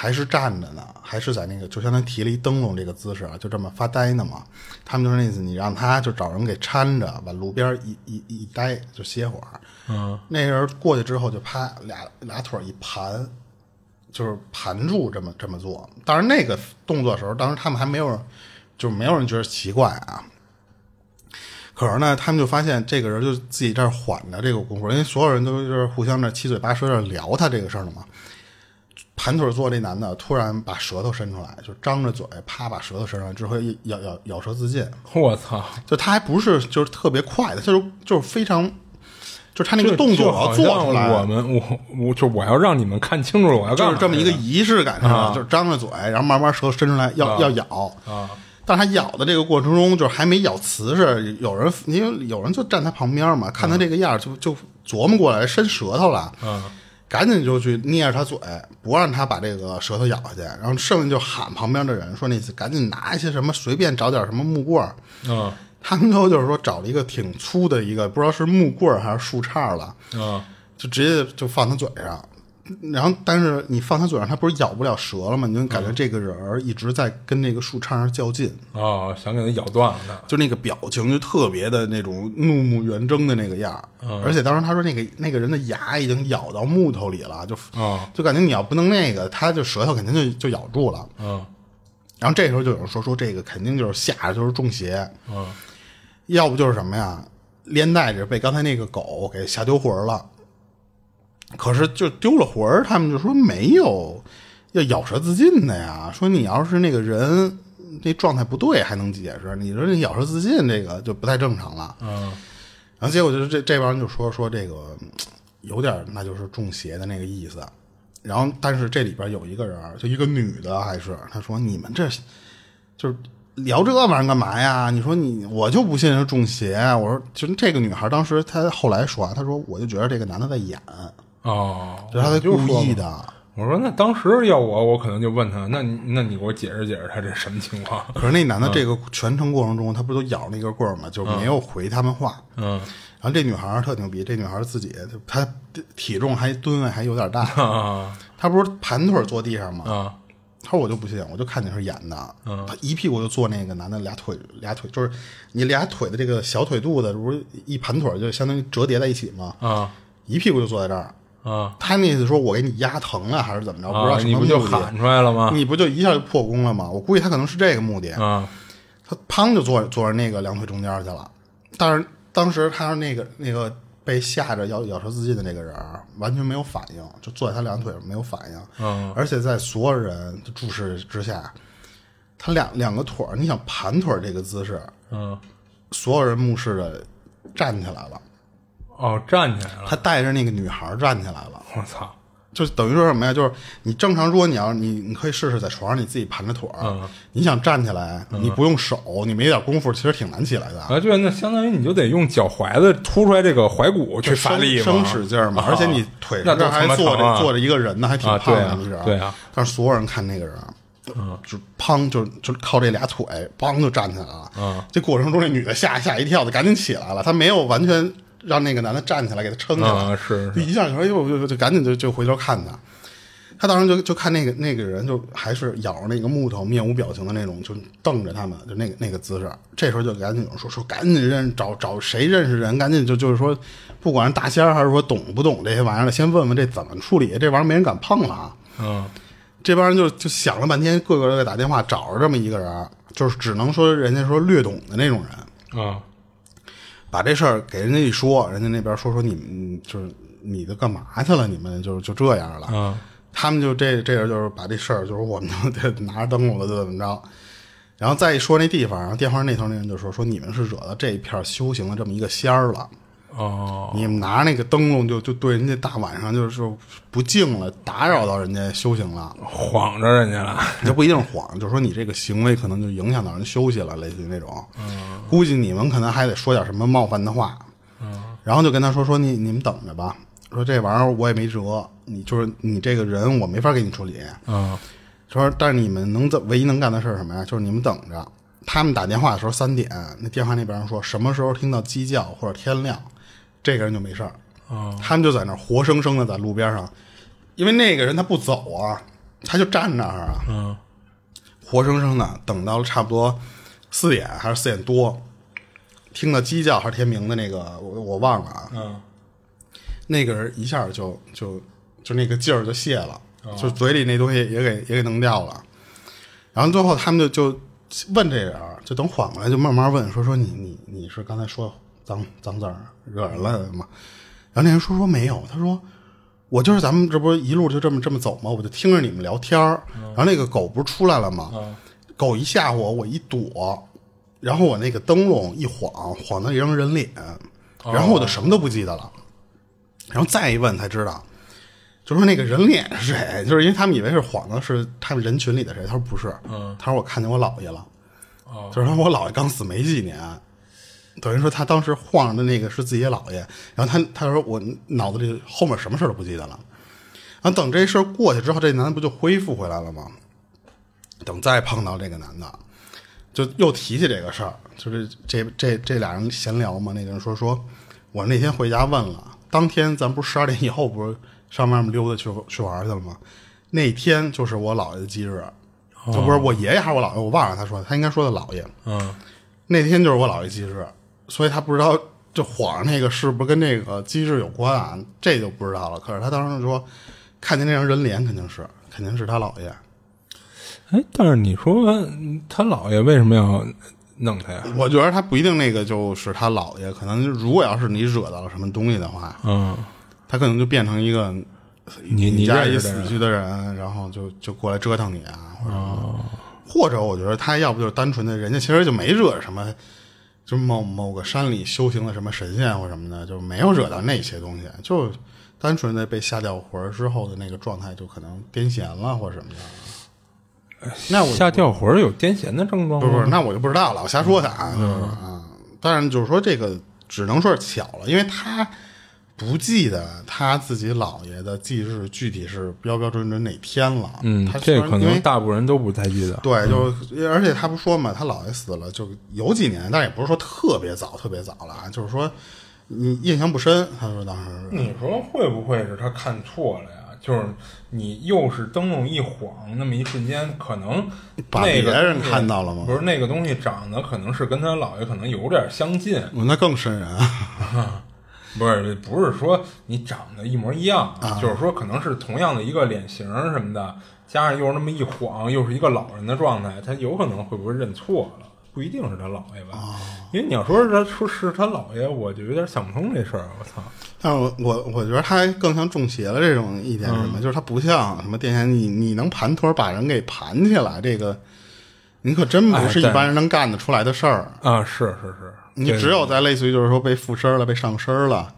还是站着呢，还是在那个就相当于提了一灯笼这个姿势啊，就这么发呆呢嘛。他们就是那意思你让他就找人给搀着，往路边一一一待就歇会儿。嗯，那人过去之后就啪俩俩腿一盘，就是盘住这么这么做。当然那个动作的时候，当时他们还没有，就没有人觉得奇怪啊。可是呢，他们就发现这个人就自己这儿缓着这个功夫，因为所有人都是互相这七嘴八舌的聊他这个事儿了嘛。盘腿坐这男的突然把舌头伸出来，就张着嘴，啪把舌头伸出来之后咬咬咬舌自尽。我操！就他还不是就是特别快的，就是就是非常，就是他那个动作就要做出来。我们我我就我要让你们看清楚了，我要就是这么一个仪仪式感？就是张着嘴，然后慢慢舌头伸出来，要、要咬啊。但他咬的这个过程中，就是还没咬瓷实，有人因为有人就站他旁边嘛，看他这个样就就琢磨过来伸舌头了，嗯，赶紧就去捏着他嘴，不让他把这个舌头咬下去，然后剩下就喊旁边的人说：“那次赶紧拿一些什么，随便找点什么木棍儿。”嗯，他们都就是说找了一个挺粗的一个，不知道是木棍儿还是树杈了，嗯，就直接就放他嘴上。然后，但是你放他嘴上，他不是咬不了舌了吗？你就感觉这个人儿一直在跟那个树杈上较劲，哦，想给他咬断了呢。就那个表情就特别的那种怒目圆睁的那个样儿。而且当时他说那个那个人的牙已经咬到木头里了，就哦就感觉你要不能那个，他就舌头肯定就就咬住了。嗯然后这时候就有人说说这个肯定就是吓着就是中邪，嗯要不就是什么呀，连带着被刚才那个狗给吓丢魂了。可是就丢了魂儿，他们就说没有要咬舌自尽的呀。说你要是那个人那状态不对，还能解释。你说你咬舌自尽这个就不太正常了。嗯然后结果就是这这帮人就说说这个嗯有点那就是中邪的那个意思。然后但是这里边有一个人，就一个女的还是她说你们这就是聊这玩意儿干嘛呀？你说你我就不信是中邪。我说就是这个女孩当时她后来说啊，她说我就觉得这个男的在演，哦，就是故。意的。我说那当时要我，我可能就问他，那你那你给我解释解释他这什么情况？可是那男的这个全程过程中，他不都咬那个棍儿吗？就没有回他们话。嗯然后这女孩儿特牛逼，这女孩儿自己她体重还吨位还有点大，啊她不是盘腿坐地上吗？啊她说我就不信，我就看你是演的。嗯她一屁股就坐那个男的俩腿俩腿，就是你俩腿的这个小腿肚子，不是一盘腿就相当于折叠在一起吗？啊一屁股就坐在这儿。啊他那意思说我给你压疼了还是怎么着？不知道啊！什你不就。喊出来了吗？你不就一下就破功了吗？我估计他可能是这个目的。啊他砰就坐坐着那个两腿中间去了。但是当时他那个那个被吓着咬咬舌自尽的那个人完全没有反应，就坐在他两腿上没有反应。嗯而且在所有人的注视之下，他两两个腿儿，你想盘腿这个姿势，嗯所有人目视着站起来了。哦，站起来了！他带着那个女孩站起来了。我操！就等于说什么呀？就是你正常，如果你要你你可以试试在床上你自己盘着腿儿，嗯你想站起来，你不用手，你没点功夫，其实挺难起来的。啊，对，那相当于你就得用脚踝子凸出来这个踝骨去发力嘛，生使劲儿嘛，啊而且你腿那这还坐着坐着一个人呢，还挺啊胖的，对啊你知道？对啊。但是所有人看那个人，嗯，就砰就就靠这俩腿，砰就站起来了。嗯，这过程中，这女的吓吓一跳的，赶紧起来了，她没有完全让那个男的站起来给他撑起来，啊是就一下就哎呦就就就赶紧就就回头看他。他当时就就看那个那个人，就还是咬着那个木头，面无表情的那种，就瞪着他们，就那个那个姿势。这时候就赶紧有人说说，赶紧认找找谁认识人，赶紧就就是说，不管是大仙儿还是说懂不懂这些玩意儿的，先问问这怎么处理，这玩意儿没人敢碰了啊。嗯这帮人就就想了半天，个个都在打电话找着这么一个人，就是只能说人家说略懂的那种人，啊把这事儿给人家一说，人家那边说说你们就是你都干嘛去了？你们就就这样了。嗯他们就这这人就是把这事儿，就是我们就 得拿着灯笼了，就怎么着。然后再一说那地方，然后电话那头那人就说说你们是惹到这一片修行的这么一个仙儿了，哦你们拿那个灯笼就就对人家大晚上就是说不敬了，打扰到人家修行了。晃着人家了，就不一定晃，就是说你这个行为可能就影响到人休息了，类似于那种。嗯估计你们可能还得说点什么冒犯的话。嗯然后就跟他说说你你们等着吧，说这玩意儿我也没辙，你就是你这个人我没法给你处理。嗯说但是你们能怎唯一能干的事是什么呀？就是你们等着。他们打电话的时候三点，那电话那边说什么时候听到鸡叫或者天亮，这个人就没事儿。哦他们就在那儿活生生的在路边上，因为那个人他不走啊，他就站那儿啊，嗯活生生的等到了差不多四点还是四点多，听到鸡叫还是天明的那个，我我忘了啊。嗯那个人一下就就就那个劲儿就泄了，就嘴里那东西也给也给弄掉了。然后最后他们就就问这人，就等缓过来，就慢慢问说说你你你是刚才说脏脏字儿惹人了嘛？然后那人说说没有，他说我就是咱们这不一路就这么这么走吗？我就听着你们聊天儿，然后那个狗不是出来了吗？狗一吓我，我一躲，然后我那个灯笼一晃，晃到一张人脸，然后我就什么都不记得了。然后再一问才知道，就说那个人脸是谁？就是因为他们以为是晃的是他们人群里的谁，他说不是，他说我看见我姥爷了，就是说我姥爷刚死没几年，等于说他当时晃的那个是自己姥爷，然后他他说我脑子里后面什么事儿都不记得了，然后等这事儿过去之后，这男的不就恢复回来了吗？等再碰到这个男的，就又提起这个事儿，就是这这这俩人闲聊嘛。那个人说说，我那天回家问了，当天咱不是十二点以后不是上外面溜达去去玩去了吗？那天就是我姥爷的忌日，就不是我爷爷还是我姥爷，我忘了他说，他应该说的姥爷。嗯，那天就是我姥爷忌日，所以他不知道就晃上那个是不是跟那个机制有关啊？这就不知道了。可是他当时说看见那张人脸，肯定是肯定是他姥爷。哎，但是你说他姥爷为什么要弄他呀？我觉得他不一定那个就是他姥爷，可能如果要是你惹到了什么东西的话，嗯，他可能就变成一个你你家里死去的人，然后就就过来折腾你啊，或者我觉得他要不就是单纯的，人家其实就没惹什么，就是某某个山里修行的什么神仙或什么的，就没有惹到那些东西，就单纯的被吓掉魂儿之后的那个状态，就可能癫痫了或者什么的。那我下掉魂儿有癫痫的症状吗？不是不是，那我就不知道了，我瞎说的啊，就是啊。当然就是说这个只能说是巧了，因为他不记得他自己姥爷的忌日具体是标标准准哪天了。嗯他，这可能大部分人都不太记得。对，就而且他不说嘛，他姥爷死了就有几年，但也不是说特别早特别早了啊，就是说你印象不深。他说当时你说会不会是他看错了呀？就是你又是灯笼一晃，那么一瞬间，可能把那个别人看到了吗不是那个东西长得可能是跟他姥爷可能有点相近，嗯那更瘆人啊。不是不是说你长得一模一样，啊就是说可能是同样的一个脸型什么的，加上又是那么一晃，又是一个老人的状态，他有可能会不会认错了？不一定是他姥爷吧？啊因为你要说是他说是他姥爷，我就有点想不通这事儿。我操！但是我我我觉得他更像中邪了这种一点是什么，就是他不像什么电线，你你能盘腿把人给盘起来，这个你可真不是一般人能干得出来的事儿。啊，是是是，对你只有在类似于就是说被附身了、被上身了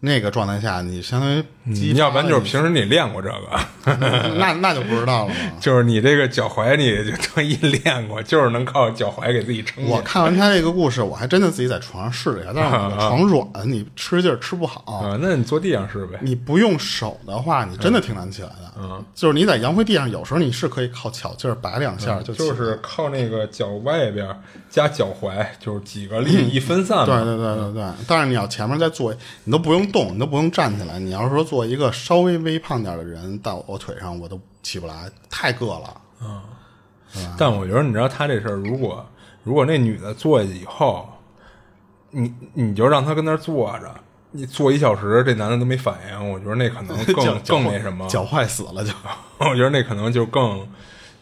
那个状态下，你相当于激嗯要不然就是平时你练过这个，那那就不知道了。就是你这个脚踝你就特意练过，就是能靠脚踝给自己撑我。看完他这个故事，我还真的自己在床上试了一下，但是我的床软，你吃劲儿吃不好。啊，那你坐地上试呗。你不用手的话，你真的挺难起来的。嗯，就是你在洋灰地上，有时候你是可以靠巧劲儿摆两下就就是靠那个脚外边加脚踝，就是几个力一分散嘛。对对对对对，但是你要前面再坐，你都不用动，你都不用站起来。你要是说做一个稍微微胖点的人到我腿上，我都起不来，太硌了。嗯但我觉得，你知道他这事儿，如果如果那女的坐下以后，你你就让她跟那儿坐着，你坐一小时，这男的都没反应，我觉得那可能更 更那什么。脚坏死了就。我觉得那可能就更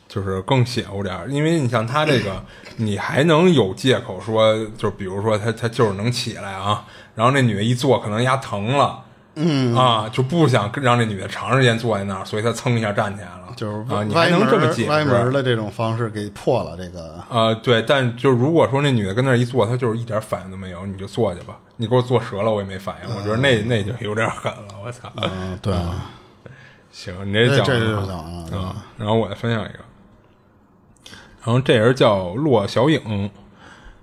就是更邪乎点儿，因为你像他这个，你还能有借口说，就比如说他他就是能起来啊，然后那女的一坐可能压疼了。嗯啊，就不想让这女的长时间坐在那儿，所以她蹭一下站起来了。就是啊，你还能这么解释？歪门的这种方式给破了这个。啊，对，但就如果说那女的跟那儿一坐，她就是一点反应都没有，你就坐去吧。你给我坐折了，我也没反应。我觉得那那就有点狠了，我操！嗯，对，行，你这讲啊。然后我再分享一个，然后这人叫骆小影，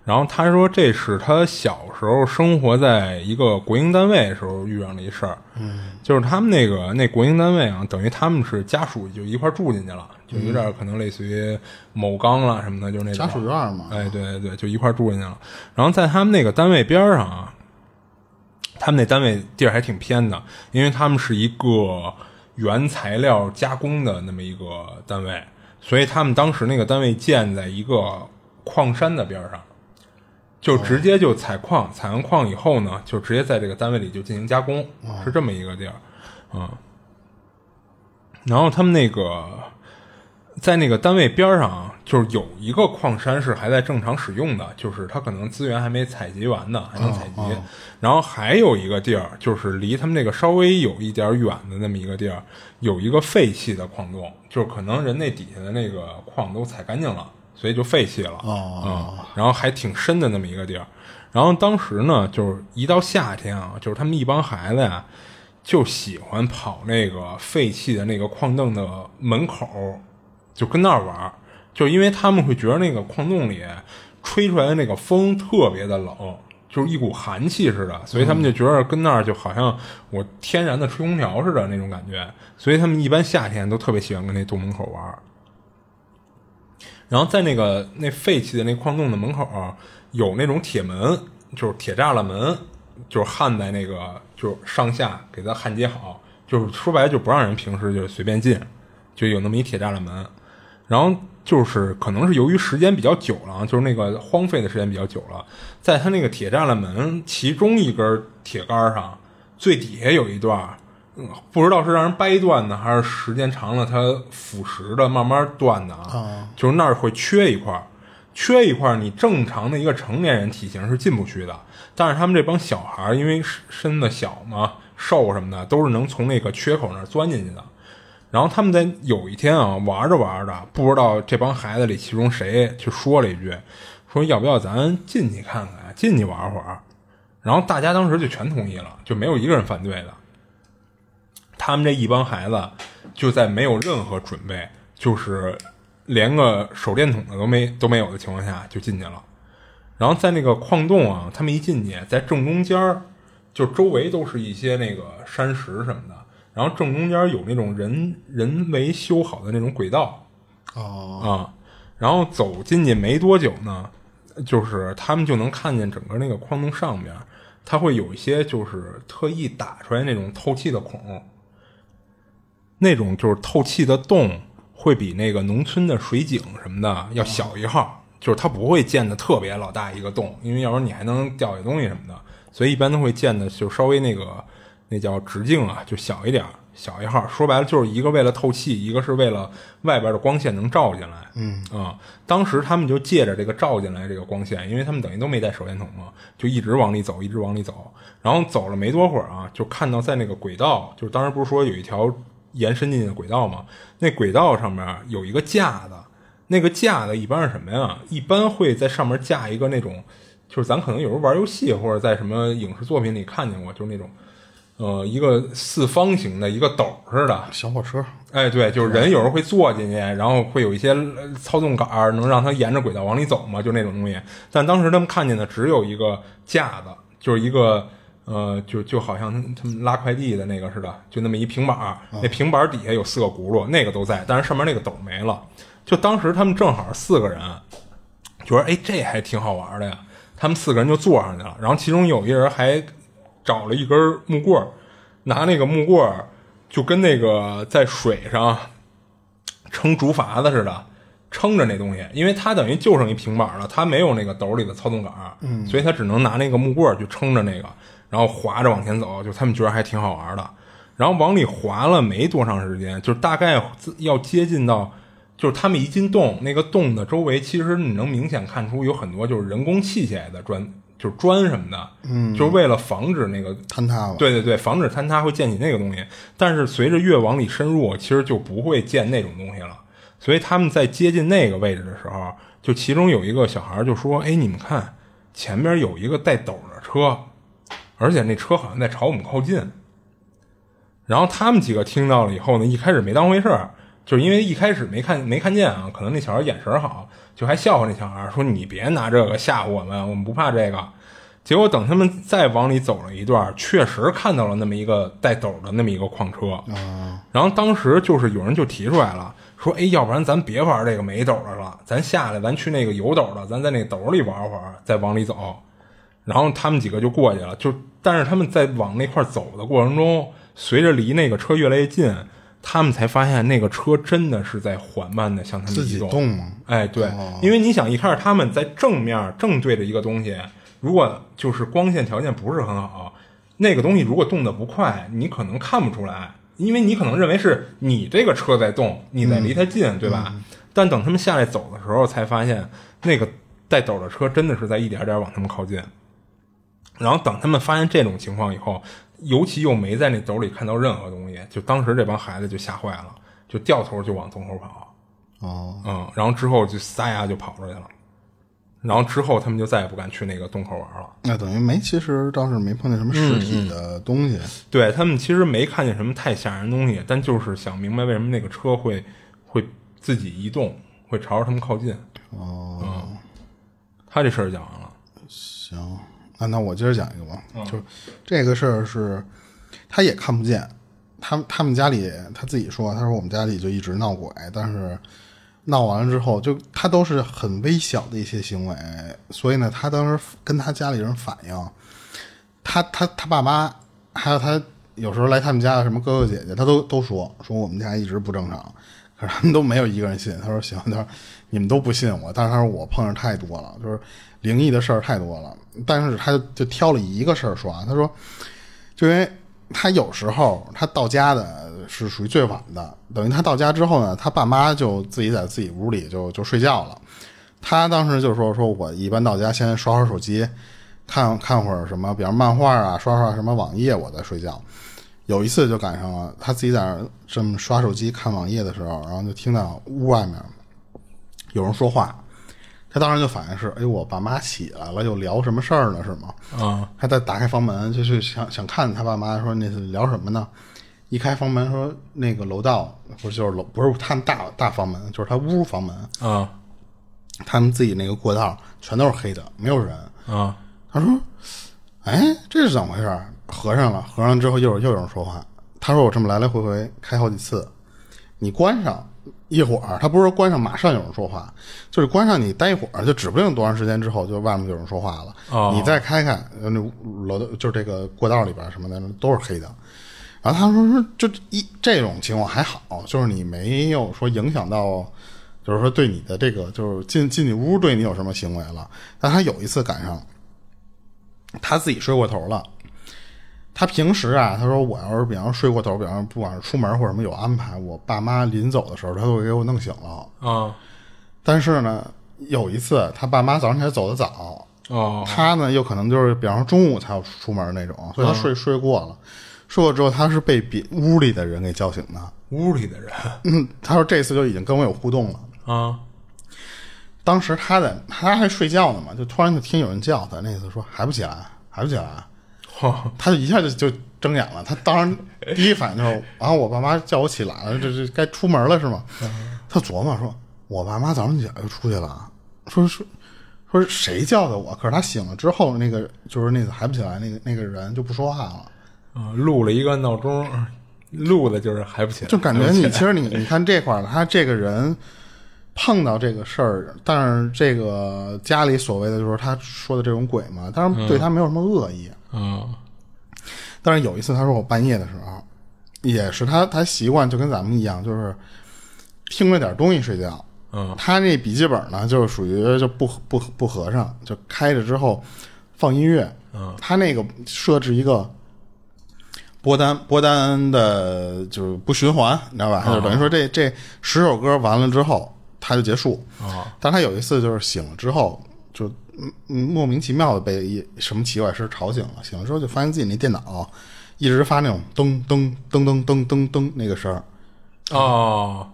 然后他说这是他小时候生活在一个国营单位的时候遇上的一事儿。嗯，就是他们那个那国营单位啊，等于他们是家属就一块儿住进去了，就有点可能类似于某钢了什么的，就那种家属院嘛。哎，对对对，就一块儿住进去了。然后在他们那个单位边儿上啊，他们那单位地儿还挺偏的，因为他们是一个原材料加工的那么一个单位，所以他们当时那个单位建在一个矿山的边儿上，就直接就采矿，采完矿以后呢，就直接在这个单位里就进行加工，是这么一个地儿，嗯。然后他们那个在那个单位边上啊，就是有一个矿山是还在正常使用的，就是它可能资源还没采集完呢，还能采集。然后还有一个地儿，就是离他们那个稍微有一点远的那么一个地儿，有一个废弃的矿洞，就是可能人那底下的那个矿都采干净了，所以就废弃了。哦嗯，然后还挺深的那么一个地儿。然后当时呢，就是一到夏天啊，就是他们一帮孩子呀，就喜欢跑那个废弃的那个矿洞的门口，就跟那儿玩儿，就因为他们会觉得那个矿洞里吹出来的那个风特别的冷，就是一股寒气似的，所以他们就觉得跟那儿就好像我天然的吹空调似的那种感觉，所以他们一般夏天都特别喜欢跟那洞门口玩儿。然后在那个那废弃的那矿洞的门口有那种铁门，就是铁栅栏门，就是焊在那个就是上下给它焊接好，就是说白了就不让人平时就随便进，就有那么一铁栅栏门。然后就是可能是由于时间比较久了，就是那个荒废的时间比较久了，在它那个铁栅栏门其中一根铁杆上最底下有一段。嗯，不知道是让人掰断的，还是时间长了它腐蚀的，慢慢断的啊。就是那儿会缺一块儿，缺一块儿，你正常的一个成年人体型是进不去的。但是他们这帮小孩儿，因为身子小嘛，瘦什么的，都是能从那个缺口那儿钻进去的。然后他们在有一天啊，玩着玩着，不知道这帮孩子里其中谁就说了一句，说要不要咱进去看看，进去玩会儿。然后大家当时就全同意了，就没有一个人反对的。他们这一帮孩子就在没有任何准备，就是连个手电筒的都没都没有的情况下就进去了。然后在那个矿洞啊，他们一进去，在正中间儿，就周围都是一些那个山石什么的。然后正中间有那种人人为修好的那种轨道啊。然后走进去没多久呢，就是他们就能看见整个那个矿洞上面，它会有一些就是特意打出来那种透气的孔。那种就是透气的洞，会比那个农村的水井什么的要小一号，就是它不会建的特别老大一个洞，因为要不然你还能掉下东西什么的，所以一般都会建的就稍微那个那叫直径啊，就小一点，小一号。说白了就是一个为了透气，一个是为了外边的光线能照进来。嗯啊，当时他们就借着这个照进来这个光线，因为他们等于都没带手电筒嘛，就一直往里走，一直往里走，然后走了没多会儿啊，就看到在那个轨道，就是当时不是说有一条。延伸进去的轨道嘛，那轨道上面有一个架子，那个架子一般是什么呀？一般会在上面架一个那种，就是咱可能有时候玩游戏或者在什么影视作品里看见过，就是那种，呃，一个四方形的一个斗似的小火车。哎，对，就是人有时候会坐进去，然后会有一些操纵杆能让它沿着轨道往里走嘛，就那种东西。但当时他们看见的只有一个架子，就是一个。呃，就就好像他们拉快递的那个似的，就那么一平板那平板底下有四个轱辘，那个都在，但是上面那个斗没了。就当时他们正好四个人，觉得哎这还挺好玩的呀，他们四个人就坐上去了。然后其中有一人还找了一根木棍拿那个木棍就跟那个在水上撑竹筏子似的撑着那东西，因为他等于就剩一平板了，他没有那个斗里的操纵杆，嗯，所以他只能拿那个木棍去撑着那个。然后滑着往前走，就他们觉得还挺好玩的。然后往里滑了没多长时间，就是大概要接近到，就是他们一进洞，那个洞的周围，其实你能明显看出有很多就是人工砌起来的砖，就是砖什么的，嗯，就是为了防止那个坍塌了。对对对，防止坍塌会建起那个东西。但是随着越往里深入，其实就不会建那种东西了。所以他们在接近那个位置的时候，就其中有一个小孩就说：“哎，你们看，前边有一个带斗的车。”而且那车好像在朝我们靠近，然后他们几个听到了以后呢，一开始没当回事儿，就是因为一开始没看没看见啊，可能那小孩眼神好，就还笑话那小孩说：“你别拿这个吓唬我们，我们不怕这个。”结果等他们再往里走了一段，确实看到了那么一个带斗的那么一个矿车。然后当时就是有人就提出来了，说：“哎，要不然咱别玩这个没斗的了，咱下来，咱去那个有斗的，咱在那斗里玩会儿，再往里走。”然后他们几个就过去了，就但是他们在往那块走的过程中，随着离那个车越来越近，他们才发现那个车真的是在缓慢的向他们移动。动吗？哎，对，因为你想一开始他们在正面正对着一个东西，如果就是光线条件不是很好，那个东西如果动得不快，你可能看不出来，因为你可能认为是你这个车在动，你在离它近，对吧？但等他们下来走的时候，才发现那个带斗的车真的是在一点点往他们靠近。然后等他们发现这种情况以后，尤其又没在那斗里看到任何东西，就当时这帮孩子就吓坏了，就掉头就往洞口跑。哦，嗯，然后之后就撒丫就跑出去了。然后之后他们就再也不敢去那个洞口玩了。那等于没，其实倒是没碰见什么实体的东西。对他们其实没看见什么太吓人的东西，但就是想明白为什么那个车会会自己移动，会朝着他们靠近。哦，嗯，他这事儿讲完了。行，那那我接着讲一个吧。就这个事儿是，他也看不见。他他们家里他自己说，他说我们家里就一直闹鬼，但是闹完了之后，就他都是很微小的一些行为，所以呢，他当时跟他家里人反映，他他他爸妈还有他有时候来他们家的什么哥哥姐姐，他都都说说我们家一直不正常，可是他们都没有一个人信。他说行，他说你们都不信我，但是他说我碰上太多了，就是灵异的事儿太多了，但是他就挑了一个事儿说啊，他说就因为。他有时候他到家的是属于最晚的，等于他到家之后呢，他爸妈就自己在自己屋里就就睡觉了。他当时就说：“说我一般到家先刷会儿手机，看看会儿什么，比方漫画啊，刷刷什么网页，我再睡觉。”有一次就赶上了，他自己在那这么刷手机看网页的时候，然后就听到屋外面有人说话。他当时就反应是：“哎，我爸妈起来了，又聊什么事儿呢？是吗？”啊，他在打开房门，就是想想看他爸妈说那是聊什么呢？一开房门说那个楼道不是就是楼不是他们大大房门，就是他屋房门啊，他们自己那个过道全都是黑的，没有人啊。他说：“哎，这是怎么回事？”合上了，合上之后又又有人说话。他说：“我这么来来回回开好几次，你关上。”一会儿，他不是说关上，马上有人说话，就是关上你待一会儿，就指不定多长时间之后，就外面有人说话了。哦，你再开开，那楼的就是这个过道里边什么的都是黑的。然后他说说，就一这种情况还好，就是你没有说影响到，就是说对你的这个就是进进你屋对你有什么行为了。但他有一次赶上，他自己睡过头了。他平时啊，他说我要是比方睡过头，比方不管是出门或者什么有安排，我爸妈临走的时候，他都会给我弄醒了啊。但是呢，有一次他爸妈早上起来走的早，哦，他呢又可能就是比方说中午才要出门那种，所以他睡睡过了，睡过之后他是被别屋里的人给叫醒的。屋里的人，嗯，他说这次就已经跟我有互动了 啊。当时他在他还睡觉呢嘛，就突然就听有人叫他，那次说还不起来，还不起来。他就一下就就睁眼了，他当然第一反应就是啊，我爸妈叫我起来了，这这该出门了是吗？他琢磨说，我爸妈早上起来就出去了，说说说谁叫的我？可是他醒了之后，那个就是那个还不起来，那个那个人就不说话了，啊，录了一个闹钟，录的就是还不起来，就感觉你其实你你看这块儿，他这个人碰到这个事儿，但是这个家里所谓的就是他说的这种鬼嘛，当然对他没有什么恶意。嗯，但是有一次，他说我半夜的时候，也是他他习惯就跟咱们一样，就是听着点东西睡觉。嗯，他那笔记本呢，就是属于就不不不合上，就开着之后放音乐。嗯，他那个设置一个播单播单的，就是不循环，你知道吧？就等于说这这十首歌完了之后，他就结束。啊，但他有一次就是醒了之后就。嗯，莫名其妙的被一什么奇怪声吵醒了。醒了之后就发现自己那电脑一直发那种噔噔噔噔噔噔噔那个声儿。哦，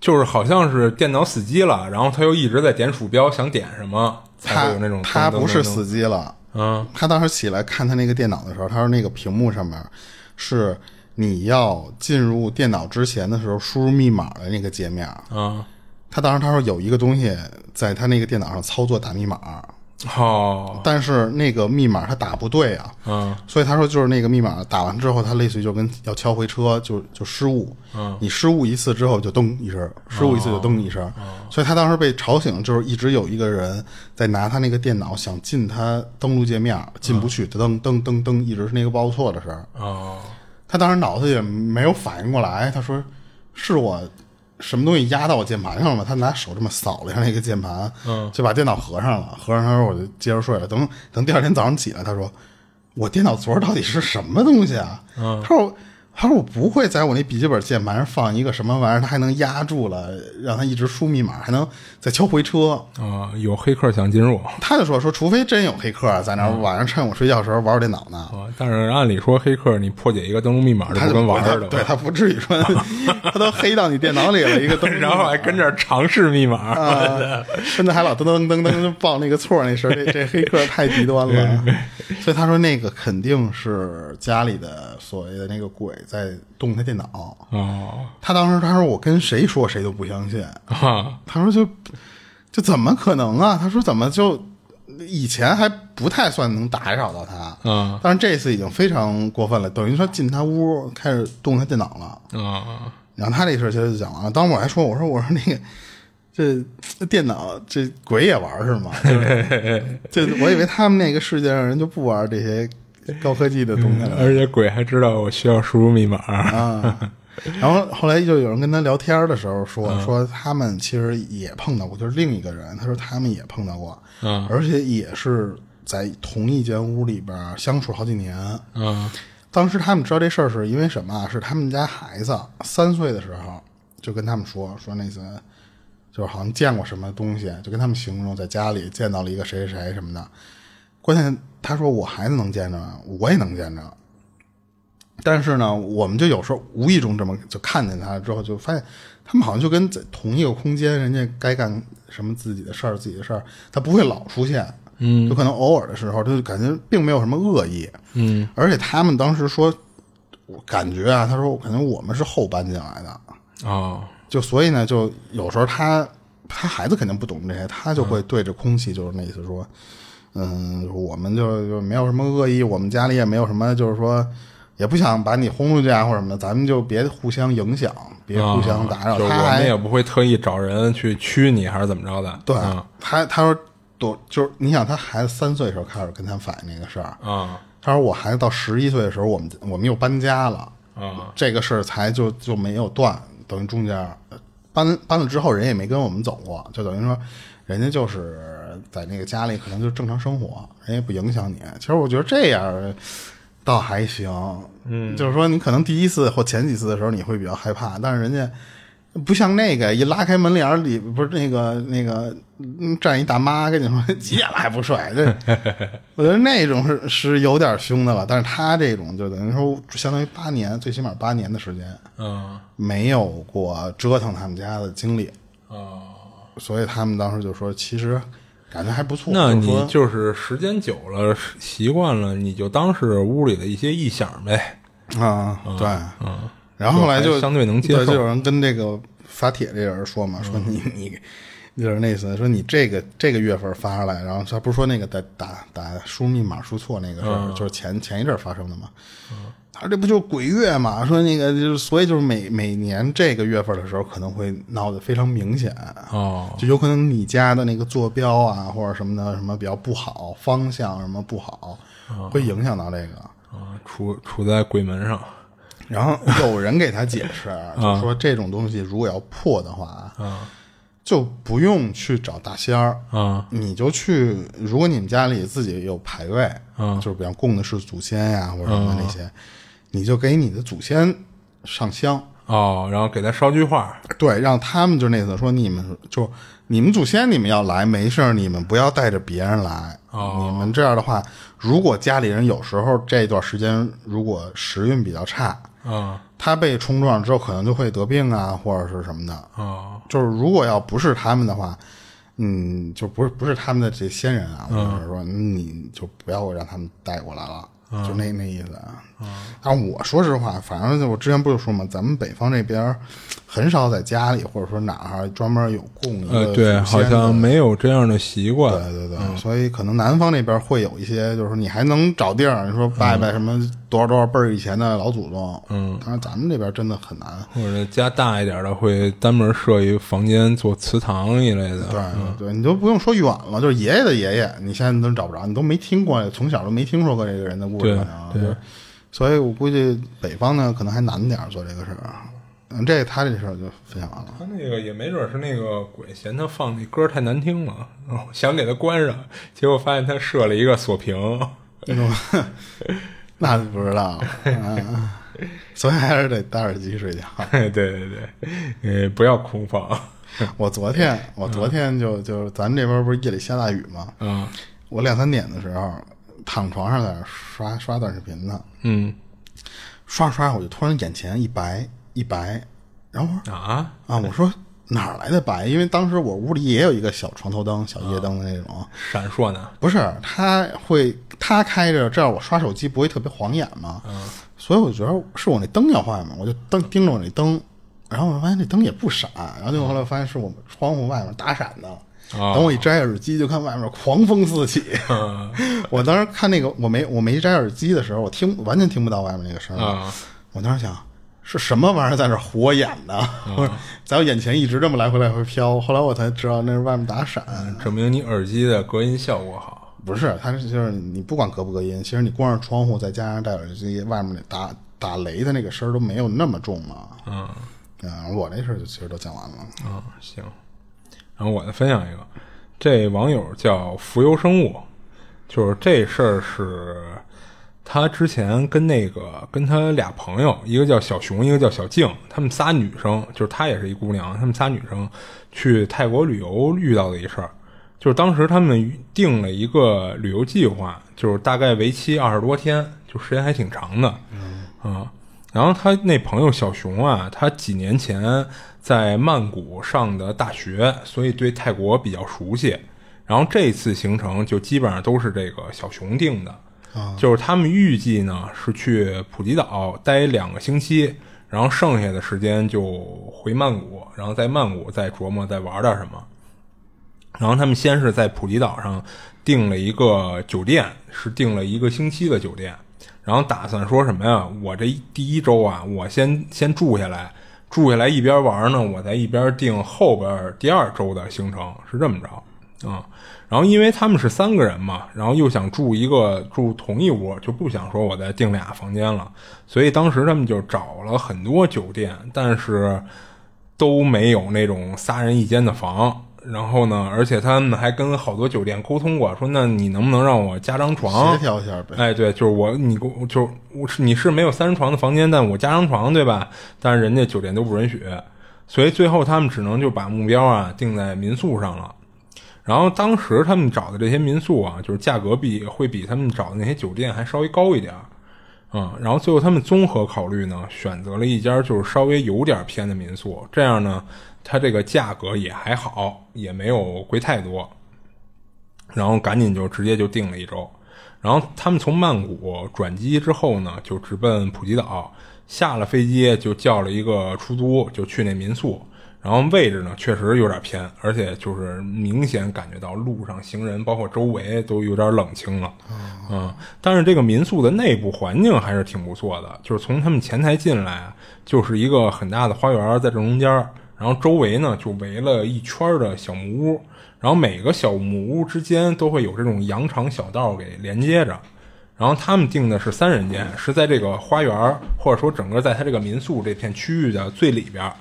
就是好像是电脑死机了，然后他又一直在点鼠标，想点什么才会有那种。他不是死机了，嗯，他当时起来看他那个电脑的时候，他说那个屏幕上面是你要进入电脑之前的时候输入密码的那个界面。嗯，他当时他说有一个东西在他那个电脑上操作打密码。哦，但是那个密码他打不对啊，嗯，所以他说就是那个密码打完之后，他类似于就跟要敲回车，就就失误，嗯，你失误一次之后就噔一声，失误一次就噔一声，所以他当时被吵醒，就是一直有一个人在拿他那个电脑想进他登录界面，进不去，噔噔噔噔，一直是那个报错的声，哦，他当时脑子也没有反应过来，他说是我。什么东西压到我键盘上了吗？他拿手这么扫了一下那个键盘，嗯，就把电脑合上了。合上他说我就接着睡了。等等第二天早上起来，他说我电脑昨儿到底是什么东西啊？嗯，他说他说我不会在我那笔记本键盘上放一个什么玩意儿，它还能压住了，让它一直输密码，还能再敲回车。啊，有黑客想进入他就说说，除非真有黑客在那儿晚上趁我睡觉的时候玩我电脑呢，啊，但是按理说黑客你破解一个登录密码就不他就跟玩儿的，对他不至于说 他都黑到你电脑里了一个登录，然后还跟这儿尝试密码，啊，现在还老噔噔噔噔报那个错那事儿，这这黑客太极端了。所以他说那个肯定是家里的所谓的那个鬼在动他电脑。哦他当时他说我跟谁说谁都不相信，啊他说就就怎么可能啊？他说怎么就以前还不太算能打扰到他，啊但是这次已经非常过分了，等于说进他屋开始动他电脑了。啊然后他这事儿其实就讲完了。当时我还说，我说我说那个这这电脑这鬼也玩是吗？就 我以为他们那个世界上人就不玩这些高科技的东西了而且鬼还知道我需要输入密码啊。然后后来就有人跟他聊天的时候说说他们其实也碰到过，就是另一个人，他说他们也碰到过，嗯而且也是在同一间屋里边相处好几年。嗯当时他们知道这事儿是因为什么啊？是他们家孩子三岁的时候就跟他们说说那次，就是好像见过什么东西，就跟他们形容在家里见到了一个谁谁谁什么的。关键他说我孩子能见着，我也能见着。但是呢，我们就有时候无意中这么就看见他之后，就发现他们好像就跟在同一个空间，人家该干什么自己的事儿，自己的事儿，他不会老出现。嗯，就可能偶尔的时候，就感觉并没有什么恶意。嗯而且他们当时说，我感觉啊，他说可能我们是后搬进来的，哦就所以呢，就有时候他他孩子肯定不懂这些，他就会对着空气就是那意思说，嗯，我们就就没有什么恶意，我们家里也没有什么，就是说也不想把你轰出去啊或者什么的，咱们就别互相影响，别互相打扰。啊就我他也不会特意找人去驱你还是怎么着的，对、啊他他说多就是你想他孩子三岁的时候开始跟他反映这个事儿，啊他说我孩子到十一岁的时候，我们我们又搬家了。啊这个事儿才就就没有断，等于中间呃搬搬了之后，人也没跟我们走过，就等于说，人家就是在那个家里可能就正常生活，人也不影响你。其实我觉得这样倒还行，嗯，就是说你可能第一次或前几次的时候你会比较害怕，但是人家不像那个一拉开门帘里不是那个那个嗯站一大妈跟你说几点了还不睡，这我觉得那种是是有点凶的了，但是他这种就等于说相当于八年，最起码八年的时间嗯。没有过折腾他们家的经历，哦，所以他们当时就说其实感觉还不错。那你就是时间久了习惯了，你就当是屋里的一些异响呗，啊，对，嗯然后后来就相对能接受对就有人跟这个发帖这人说嘛，说你你就是那意思，说你这个这个月份发出来，然后他不是说那个打打打输密码输错那个事儿，就是前前一阵发生的嘛。他说这不就是鬼月嘛？说那个就是，所以就是每每年这个月份的时候，可能会闹得非常明显，哦就有可能你家的那个坐标啊，或者什么的什么比较不好，方向什么不好，会影响到这个。啊，处处在鬼门上，然后有人给他解释，就说这种东西如果要破的话，啊就不用去找大仙儿，啊你就去。如果你们家里自己有牌位，嗯就是比方供的是祖先呀或者什么那些，你就给你的祖先上香，哦，然后给他捎句话，对，让他们就那次说你们就你们祖先你们要来没事儿你们不要带着别人来。哦你们这样的话，如果家里人有时候这段时间如果时运比较差，啊他被冲撞之后可能就会得病啊或者是什么的。哦就是如果要不是他们的话，嗯，就不是不是他们的这先人啊，或者是说你就不要让他们带过来了。就那那意思啊，但我说实话，反正我之前不就说嘛，咱们北方这边很少在家里或者说哪儿专门有供一个呃，对，祖先好像没有这样的习惯，对对对，所以可能南方那边会有一些，就是说你还能找地儿，你说拜拜什么多少多少辈儿以前的老祖宗，嗯，但是咱们这边真的很难，或者家大一点的会单门设一房间做祠堂一类的，对对，你就不用说远了，就是爷爷的爷爷，你现在都找不着，你都没听过，从小都没听说过这个人的故事对所以我估计北方呢可能还难点儿做这个事儿，嗯，这他这事儿就分享完了。他那个也没准是那个鬼嫌他放那歌太难听了，然后想给他关上，结果发现他设了一个锁屏。那种，那就不知道了。嗯所以还是得戴耳机睡觉。对对对，呃，不要空放。我昨天，我昨天就就咱这边不是夜里下大雨吗？嗯我两三点的时候躺床上在那刷刷短视频呢，嗯刷着刷着我就突然眼前一白一白，然后我说啊，啊，我说哪儿来的白？因为当时我屋里也有一个小床头灯、小夜灯的那种，闪烁呢。不是它会它开着，这样我刷手机不会特别晃眼嘛。嗯所以我觉得是我那灯要坏嘛，我就灯盯着我那灯，然后我发现那灯也不闪，然后结果后来发现是我们窗户外面打闪的。哦等我一摘耳机，就看外面狂风四起。嗯 我当时看那个，我没我没摘耳机的时候，我听完全听不到外面那个声儿。啊我当时想，是什么玩意儿在那儿火 我眼呢？在我眼前一直这么来回来回飘。后来我才知道那是外面打闪，证明你耳机的隔音效果好。不是，它是就是你不管隔不隔音，其实你关上窗户，再加上戴耳机，外面那打打雷的那个声儿都没有那么重嘛。嗯嗯，我那事儿就其实都讲完了。嗯，行。然后我再分享一个，这网友叫浮游生物，就是这事儿是他之前跟那个跟他俩朋友，一个叫小熊，一个叫小静，他们仨女生，就是她也是一姑娘，他们仨女生去泰国旅游遇到的一事儿。就是当时他们定了一个旅游计划，就是大概为期二十多天，就时间还挺长的。嗯，然后他那朋友小熊啊，他几年前在曼谷上的大学，所以对泰国比较熟悉。然后这次行程就基本上都是这个小熊定的，就是他们预计呢是去普吉岛待两个星期，然后剩下的时间就回曼谷，然后在曼谷再琢磨再玩点什么。然后他们先是在普吉岛上订了一个酒店，是订了一个星期的酒店，然后打算说什么呀？我这第一周啊，我先先住下来，住下来一边玩呢，我再一边订后边第二周的行程，是这么着啊、嗯。然后因为他们是三个人嘛，然后又想住一个住同一屋，就不想说我再订俩房间了，所以当时他们就找了很多酒店，但是都没有那种仨人一间的房。然后呢，而且他们还跟好多酒店沟通过，说那你能不能让我加张床协调一下呗。哎，对，就是我，你给我，就是我是你是没有三人床的房间，但我加张床，对吧？但是人家酒店都不允许，所以最后他们只能就把目标啊定在民宿上了。然后当时他们找的这些民宿啊，就是价格比会比他们找的那些酒店还稍微高一点儿，嗯。然后最后他们综合考虑呢，选择了一家就是稍微有点偏的民宿，这样呢，它这个价格也还好，也没有贵太多。然后赶紧就直接就订了一周。然后他们从曼谷转机之后呢，就直奔普吉岛。下了飞机就叫了一个出租，就去那民宿。然后位置呢，确实有点偏，而且就是明显感觉到路上行人，包括周围都有点冷清了。嗯，但是这个民宿的内部环境还是挺不错的，就是从他们前台进来，就是一个很大的花园在正中间，然后周围呢就围了一圈的小木屋，然后每个小木屋之间都会有这种羊肠小道给连接着。然后他们订的是三人间，是在这个花园或者说整个在他这个民宿这片区域的最里边。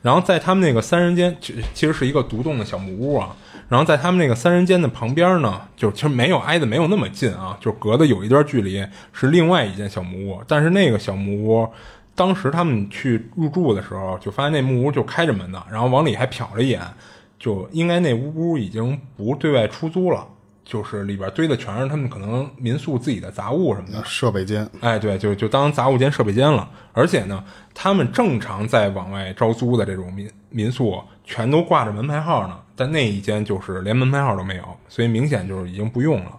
然后在他们那个三人间，其其实是一个独栋的小木屋啊。然后在他们那个三人间的旁边呢，就其实没有挨得没有那么近啊，就隔的有一段距离，是另外一间小木屋。但是那个小木屋，当时他们去入住的时候，就发现那木屋就开着门的，然后往里还瞟了一眼，就应该那屋已经不对外出租了，就是里边堆的全是他们可能民宿自己的杂物什么的。设备间，哎，对，就就当杂物间、设备间了。而且呢，他们正常在往外招租的这种民民宿，全都挂着门牌号呢，但那一间就是连门牌号都没有，所以明显就是已经不用了。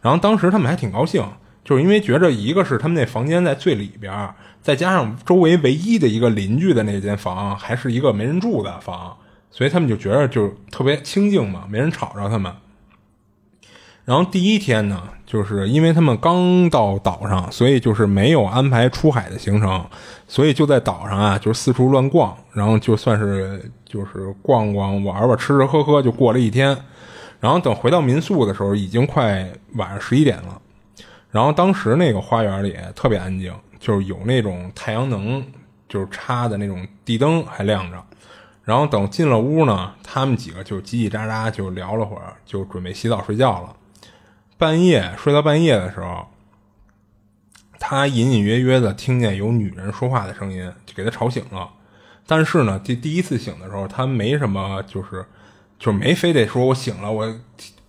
然后当时他们还挺高兴，就是因为觉着一个是他们那房间在最里边，再加上周围唯一的一个邻居的那间房还是一个没人住的房，所以他们就觉得就特别清静嘛，没人吵着他们。然后第一天呢，就是因为他们刚到岛上，所以就是没有安排出海的行程，所以就在岛上啊，就四处乱逛，然后就算是就是逛逛、玩玩、吃吃喝喝，就过了一天。然后等回到民宿的时候，已经快晚上十一点了。然后当时那个花园里特别安静，就是有那种太阳能就是插的那种地灯还亮着。然后等进了屋呢，他们几个就叽叽喳喳就聊了会儿，就准备洗澡睡觉了。半夜睡到半夜的时候，他隐隐约约的听见有女人说话的声音，就给他吵醒了。但是呢，第第一次醒的时候，他没什么，就是就没非得说我醒了，我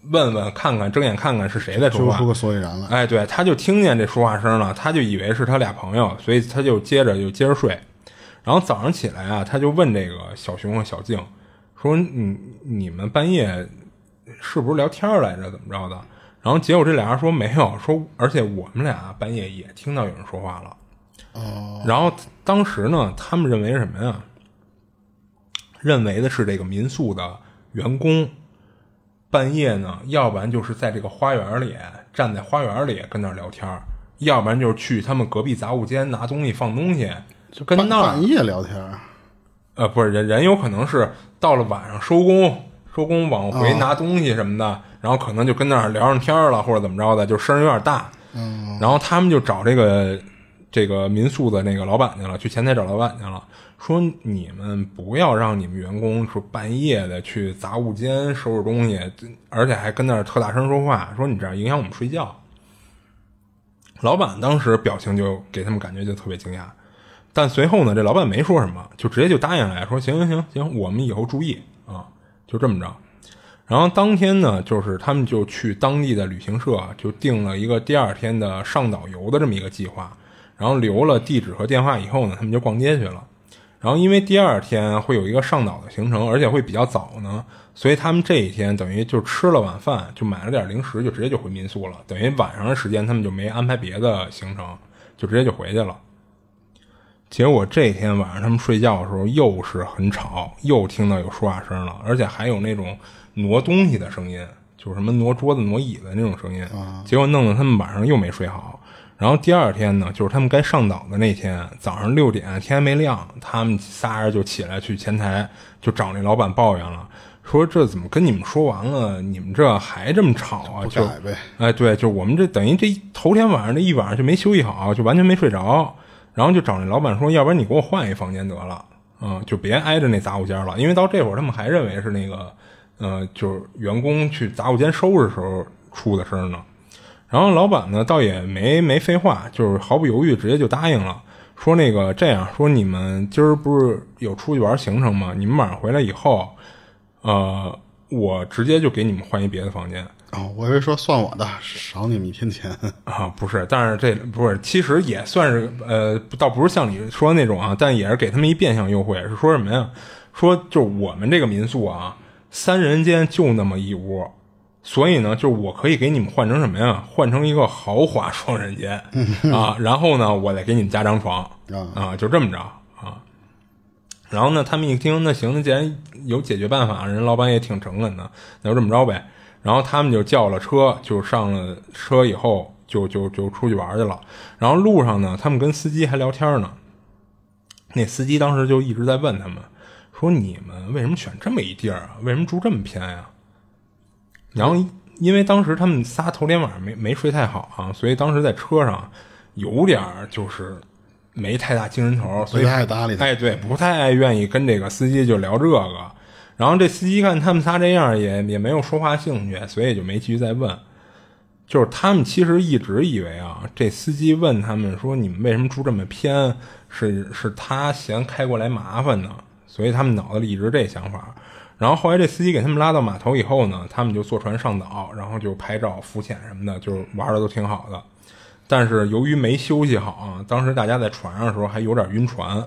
问问看看，睁眼看看是谁在说话，说出个所以然来。哎，对，他就听见这说话声了，他就以为是他俩朋友，所以他就接着就接着睡。然后早上起来啊，他就问这个小熊和小静说：“你你们半夜是不是聊天来着？怎么着的？”然后结果这俩人说没有，说而且我们俩半夜也听到有人说话了。哦，然后当时呢，他们认为什么呀？认为的是这个民宿的员工半夜呢，要不然就是在这个花园里站在花园里跟那儿聊天儿，要不然就是去他们隔壁杂物间拿东西放东西，就跟那儿半夜聊天，呃，不是人人有可能是到了晚上收工，收工往回哦拿东西什么的，然后可能就跟那儿聊上天了，或者怎么着的，就声儿有点大。嗯，然后他们就找这个这个民宿的那个老板去了，去前台找老板去了，说你们不要让你们员工说半夜的去杂物间收拾东西，而且还跟那儿特大声说话，说你这样影响我们睡觉。老板当时表情就给他们感觉就特别惊讶，但随后呢，这老板没说什么，就直接就答应来说：“行行行行，我们以后注意啊。”就这么着。然后当天呢，就是他们就去当地的旅行社就定了一个第二天的上岛游的这么一个计划，然后留了地址和电话以后呢，他们就逛街去了。然后因为第二天会有一个上岛的行程，而且会比较早呢，所以他们这一天等于就吃了晚饭，就买了点零食，就直接就回民宿了。等于晚上的时间他们就没安排别的行程，就直接就回去了。结果这天晚上他们睡觉的时候又是很吵，又听到有说话声了，而且还有那种挪东西的声音，就是什么挪桌子、挪椅子那种声音。结果弄得他们晚上又没睡好。然后第二天呢，就是他们该上岛的那天早上六点，天还没亮，他们仨人就起来去前台就找那老板抱怨了，说这怎么跟你们说完了，你们这还这么吵啊？就哎，对，就我们这等于这头天晚上这一晚上就没休息好，就完全没睡着，然后就找那老板说，要不然你给我换一房间得了，嗯，就别挨着那杂物间了，因为到这会儿他们还认为是那个，呃，就是员工去杂物间收拾时候出的声呢。然后老板呢，倒也没没废话，就是毫不犹豫，直接就答应了，说那个这样说，你们今儿不是有出去玩行程吗？你们晚上回来以后，呃，我直接就给你们换一别的房间。哦，我以为说算我的，少你们一天钱。啊，不是，但是这不是，其实也算是，呃，倒不是像你说的那种啊，但也是给他们一变相优惠，是说什么呀？说就我们这个民宿啊，三人间就那么一屋，所以呢，就是我可以给你们换成什么呀？换成一个豪华双人间啊，然后呢，我再给你们加张床啊，就这么着啊。然后呢，他们一听，那行，那既然有解决办法，人老板也挺诚恳的，那就这么着呗。然后他们就叫了车，就上了车以后，就就就出去玩去了。然后路上呢，他们跟司机还聊天呢。那司机当时就一直在问他们，说你们为什么选这么一地儿啊？为什么住这么偏呀、然后因为当时他们仨头天晚上没没睡太好啊，所以当时在车上有点儿就是没太大精神头，所以不太爱搭理他哎，对，不太爱愿意跟这个司机就聊这个。然后这司机看他们仨这样，也也没有说话兴趣，所以就没继续再问。就是他们其实一直以为啊，这司机问他们说你们为什么住这么偏，是是他嫌开过来麻烦呢，所以他们脑子里一直这想法。然后后来这司机给他们拉到码头以后呢，他们就坐船上岛，然后就拍照、浮潜什么的，就玩的都挺好的。但是由于没休息好啊，当时大家在船上的时候还有点晕船，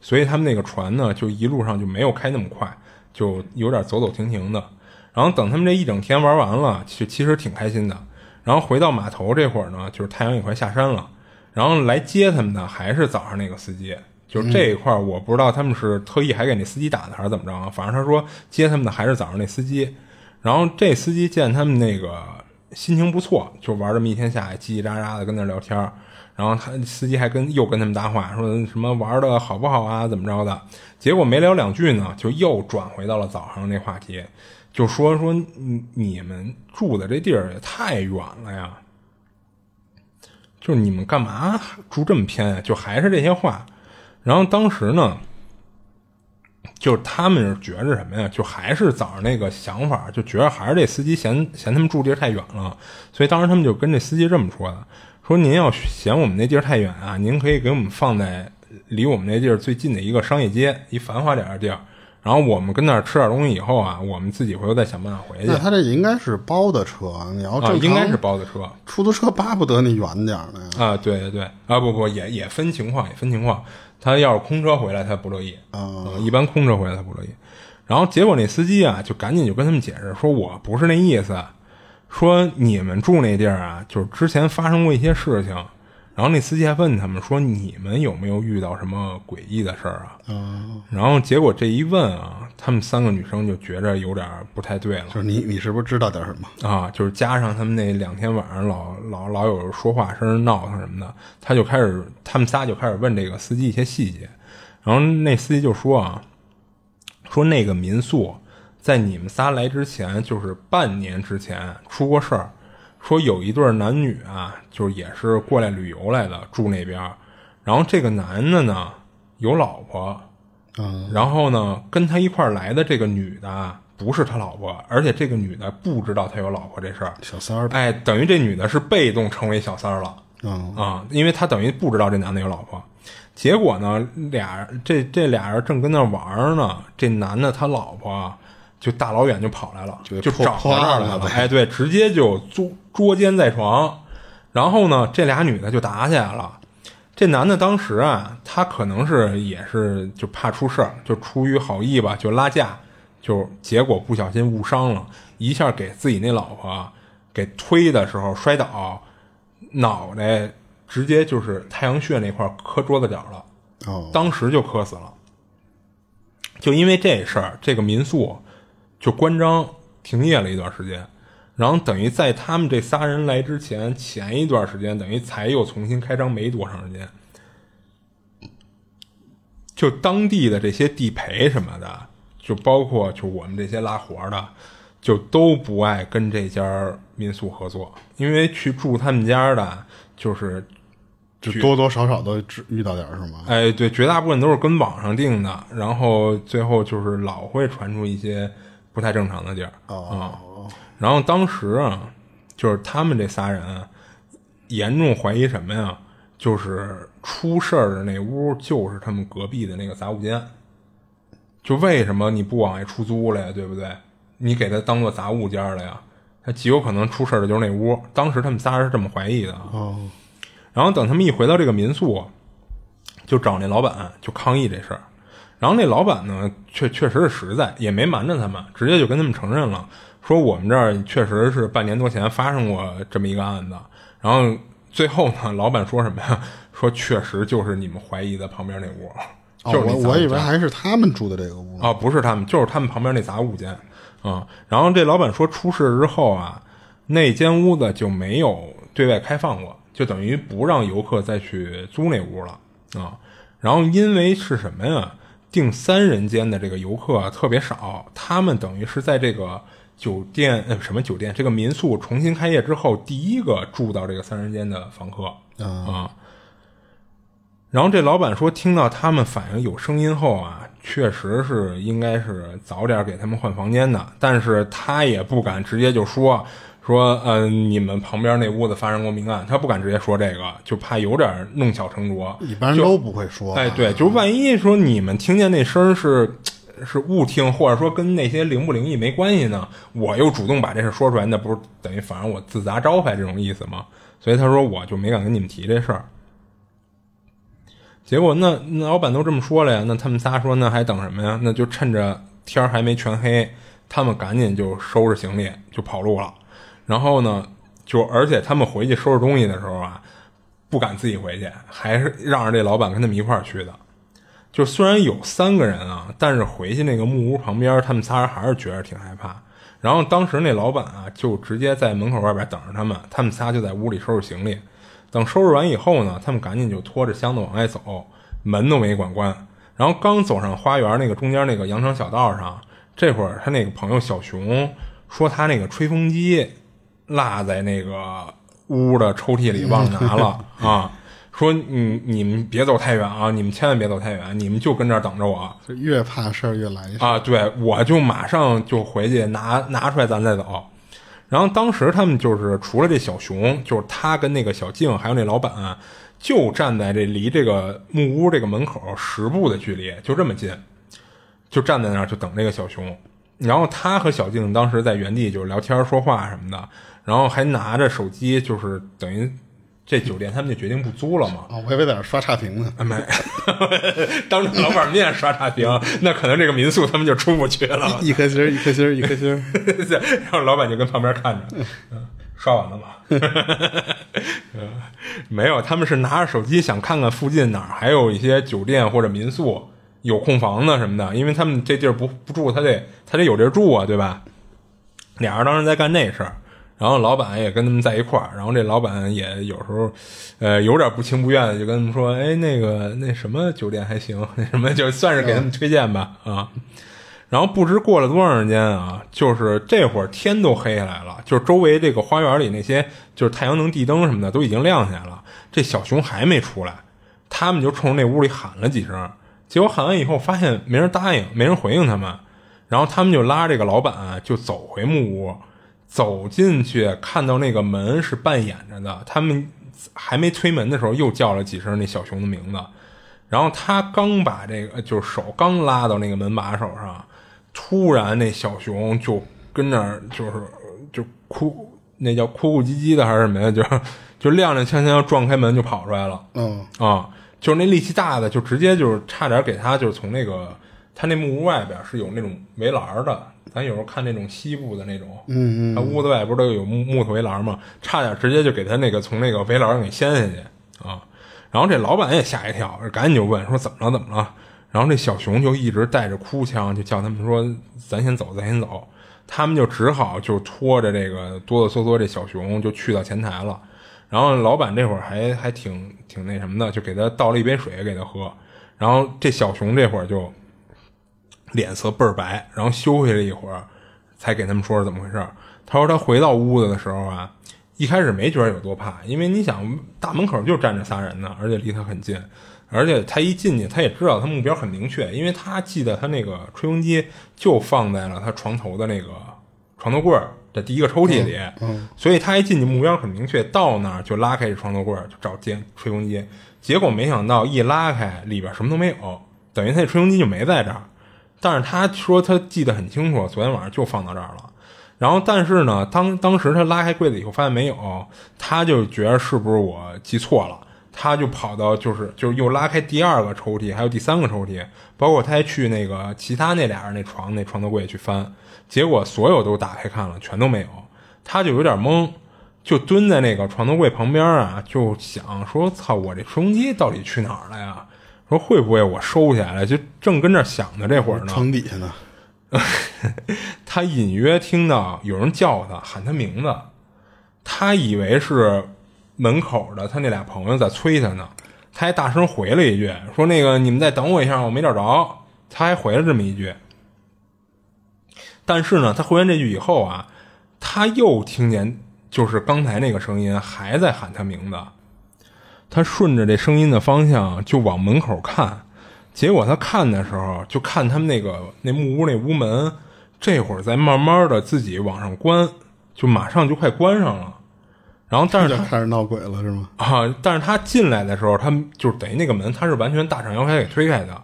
所以他们那个船呢，就一路上就没有开那么快，就有点走走停停的。然后等他们这一整天玩完了，其其实挺开心的。然后回到码头这会儿呢，就是太阳也快下山了。然后来接他们的还是早上那个司机，就是这一块儿我不知道他们是特意还给那司机打的还是怎么着啊。反正他说接他们的还是早上那司机。然后这司机见他们那个心情不错，就玩这么一天下来，叽叽喳喳的跟那聊天儿。然后他司机还跟又跟他们搭话，说什么玩的好不好啊，怎么着的。结果没聊两句呢，就又转回到了早上那话题，就说说你你们住的这地儿也太远了呀，就是你们干嘛住这么偏呀？就还是这些话。然后当时呢，就是他们是觉着什么呀？就还是早上那个想法，就觉得还是这司机嫌嫌他们住地儿太远了，所以当时他们就跟这司机这么说的，说您要嫌我们那地儿太远啊，您可以给我们放在离我们那地儿最近的一个商业街，一繁华点的地儿。然后我们跟那儿吃点东西以后啊，我们自己回头再想办法回去。那他这应该是包的车，你要啊，正常应该是包的车出租车巴不得你远点儿呢。啊，对对对啊，不不也也分情况，也分情况。他要是空车回来，他不乐意啊嗯一般空车回来他不乐意。然后结果那司机啊，就赶紧就跟他们解释说，我不是那意思，说你们住那地儿啊，就是之前发生过一些事情。然后那司机还问他们说，你们有没有遇到什么诡异的事儿啊？嗯，然后结果这一问啊，他们三个女生就觉着有点不太对了。就是你你是不是知道点什么？啊，就是加上他们那两天晚上老老老有说话声、闹腾什么的，他就开始，他们仨就开始问这个司机一些细节，然后那司机就说啊，说那个民宿在你们仨来之前，就是半年之前出过事儿，说有一对男女啊，就是也是过来旅游来的，住那边儿，然后这个男的呢有老婆，嗯，然后呢，跟他一块儿来的这个女的啊不是他老婆，而且这个女的不知道他有老婆这事儿。小三儿，哎，等于这女的是被动成为小三儿了。嗯啊，因为他等于不知道这男的有老婆。结果呢，俩这这俩人正跟那玩儿呢，这男的他老婆啊就大老远就跑来了，就就找破到这儿来了。哎，对，直接就捉捉奸在床。然后呢，这俩女的就打起来了。这男的当时啊，他可能是也是就怕出事儿，就出于好意吧，就拉架，就结果不小心误伤了，一下给自己那老婆给推的时候摔倒，脑袋直接就是太阳穴那块儿磕桌子角了，哦，当时就磕死了。就因为这事儿，这个民宿就关张停业了一段时间，然后等于在他们这仨人来之前，前一段时间等于才又重新开张没多长时间。就当地的这些地陪什么的，就包括就我们这些拉活的，就都不爱跟这家民宿合作，因为去住他们家的，就是就多多少少都只遇到点儿是吗？哎，对，绝大部分都是跟网上订的，然后最后就是老会传出一些不太正常的地儿啊、哦，然后当时啊，就是他们这仨人啊严重怀疑什么呀？就是出事儿的那屋就是他们隔壁的那个杂物间。就为什么你不往外出租了呀？对不对？你给他当做杂物间了呀？他极有可能出事儿的就是那屋。当时他们仨人是这么怀疑的啊。哦，然后等他们一回到这个民宿，就找那老板就抗议这事儿。然后那老板呢，确确实是实在，也没瞒着他们，直接就跟他们承认了，说我们这儿确实是半年多前发生过这么一个案子。然后最后呢，老板说什么呀？说确实就是你们怀疑的旁边那屋，哦就我我以为还是他们住的这个屋呢。啊，不是他们，就是他们旁边那杂物间啊。然后这老板说，出事之后啊，那间屋子就没有对外开放过，就等于不让游客再去租那屋了啊。然后因为是什么呀？订三人间的这个游客、啊、特别少，他们等于是在这个酒店呃什么酒店这个民宿重新开业之后，第一个住到这个三人间的房客。啊。然后这老板说，听到他们反映有声音后啊，确实是应该是早点给他们换房间的，但是他也不敢直接就说说，呃，你们旁边那屋子发生过命案，他不敢直接说这个，就怕有点弄巧成拙。一般人都不会说。哎，对，就万一说你们听见那声儿是是误听，或者说跟那些灵不灵异没关系呢，我又主动把这事说出来，那不是等于反正我自砸招牌这种意思吗？所以他说我就没敢跟你们提这事儿。结果那那老板都这么说了呀，那他们仨说那还等什么呀？那就趁着天儿还没全黑，他们赶紧就收拾行李就跑路了。然后呢，就而且他们回去收拾东西的时候啊，不敢自己回去，还是让着这老板跟他们一块儿去的。就虽然有三个人啊，但是回去那个木屋旁边，他们仨人还是觉得挺害怕。然后当时那老板啊，就直接在门口外边等着他们，他们仨就在屋里收拾行李。等收拾完以后呢，他们赶紧就拖着箱子往外走，门都没管关。然后刚走上花园那个中间那个羊肠小道上，这会儿他那个朋友小熊说他那个吹风机落在那个屋的抽屉里忘拿了 啊，说你你们别走太远啊，你们千万别走太远，你们就跟这儿等着我就越怕事儿越来。啊！对，我就马上就回去拿拿出来，咱再走。然后当时他们就是除了这小熊，就是他跟那个小静还有那老板，就站在这离这个木屋这个门口十步的距离，就这么近，就站在那儿就等这个小熊。然后他和小静当时在原地就是聊天说话什么的，然后还拿着手机，就是等于这酒店他们就决定不租了嘛。啊，我以为在那刷差评呢。没，当着老板面刷差评，那可能这个民宿他们就出不去了。一颗星，一颗星，一颗星。然后老板就跟旁边看着，嗯，刷完了吗？没有，他们是拿着手机想看看附近哪儿还有一些酒店或者民宿有空房子什么的，因为他们这地儿不不住，他得他得有地儿住啊，对吧？俩人当时在干那事儿，然后老板也跟他们在一块儿，然后这老板也有时候，呃，有点不情不愿的就跟他们说，哎，那个那什么酒店还行，那什么就算是给他们推荐吧，啊。然后不知过了多长时间啊，就是这会儿天都黑下来了，就是周围这个花园里那些就是太阳能地灯什么的都已经亮起来了，这小熊还没出来，他们就冲那屋里喊了几声，结果喊完以后发现没人答应，没人回应他们，然后他们就拉这个老板就走回木屋，走进去看到那个门是半掩着的，他们还没推门的时候又叫了几声那小熊的名字，然后他刚把这个就是手刚拉到那个门把手上。突然，那小熊就跟那儿就是就哭，那叫哭哭唧唧的还是什么呀？就就踉踉跄跄撞开门就跑出来了。嗯啊，就是那力气大的，就直接就是差点给他就是从那个他那木屋外边是有那种围栏的，咱有时候看那种西部的那种，嗯嗯，他屋子外不都有木木头围栏吗？差点直接就给他那个从那个围栏给掀下去啊！然后这老板也吓一跳，赶紧就问说怎么了？怎么了？然后这小熊就一直带着哭腔，就叫他们说：“咱先走，咱先走。”他们就只好就拖着这个哆哆嗦嗦这小熊就去到前台了。然后老板这会儿还还挺挺那什么的，就给他倒了一杯水给他喝。然后这小熊这会儿就脸色倍儿白，然后休息了一会儿，才给他们说是怎么回事。他说他回到屋子的时候啊，一开始没觉得有多怕，因为你想大门口就站着仨人呢，而且离他很近。而且他一进去，他也知道他目标很明确，因为他记得他那个吹风机就放在了他床头的那个床头柜儿的第一个抽屉里，所以他一进去目标很明确，到那儿就拉开这床头柜就找电吹风机，结果没想到一拉开里边什么都没有，等于他那吹风机就没在这儿。但是他说他记得很清楚，昨天晚上就放到这儿了。然后但是呢，当当时他拉开柜子以后发现没有，他就觉得是不是我记错了。他就跑到，就是就是又拉开第二个抽屉，还有第三个抽屉，包括他还去那个其他那俩人那床那床头柜去翻，结果所有都打开看了，全都没有。他就有点懵，就蹲在那个床头柜旁边啊，就想说：“操，我这吹风机到底去哪儿了呀？说会不会我收起来了？”就正跟那想的这会儿呢，床底下呢，他隐约听到有人叫他，喊他名字，他以为是。门口的他那俩朋友在催他呢，他还大声回了一句，说：“那个你们再等我一下，我没找着。”他还回了这么一句。但是呢，他回完这句以后啊，他又听见就是刚才那个声音还在喊他名字。他顺着这声音的方向就往门口看，结果他看的时候就看他们那个那木屋那屋门，这会儿在慢慢的自己往上关，就马上就快关上了。然后，但是他开始闹鬼了，是吗？啊！但是他进来的时候，他就是等于那个门，他是完全大敞腰开给推开的。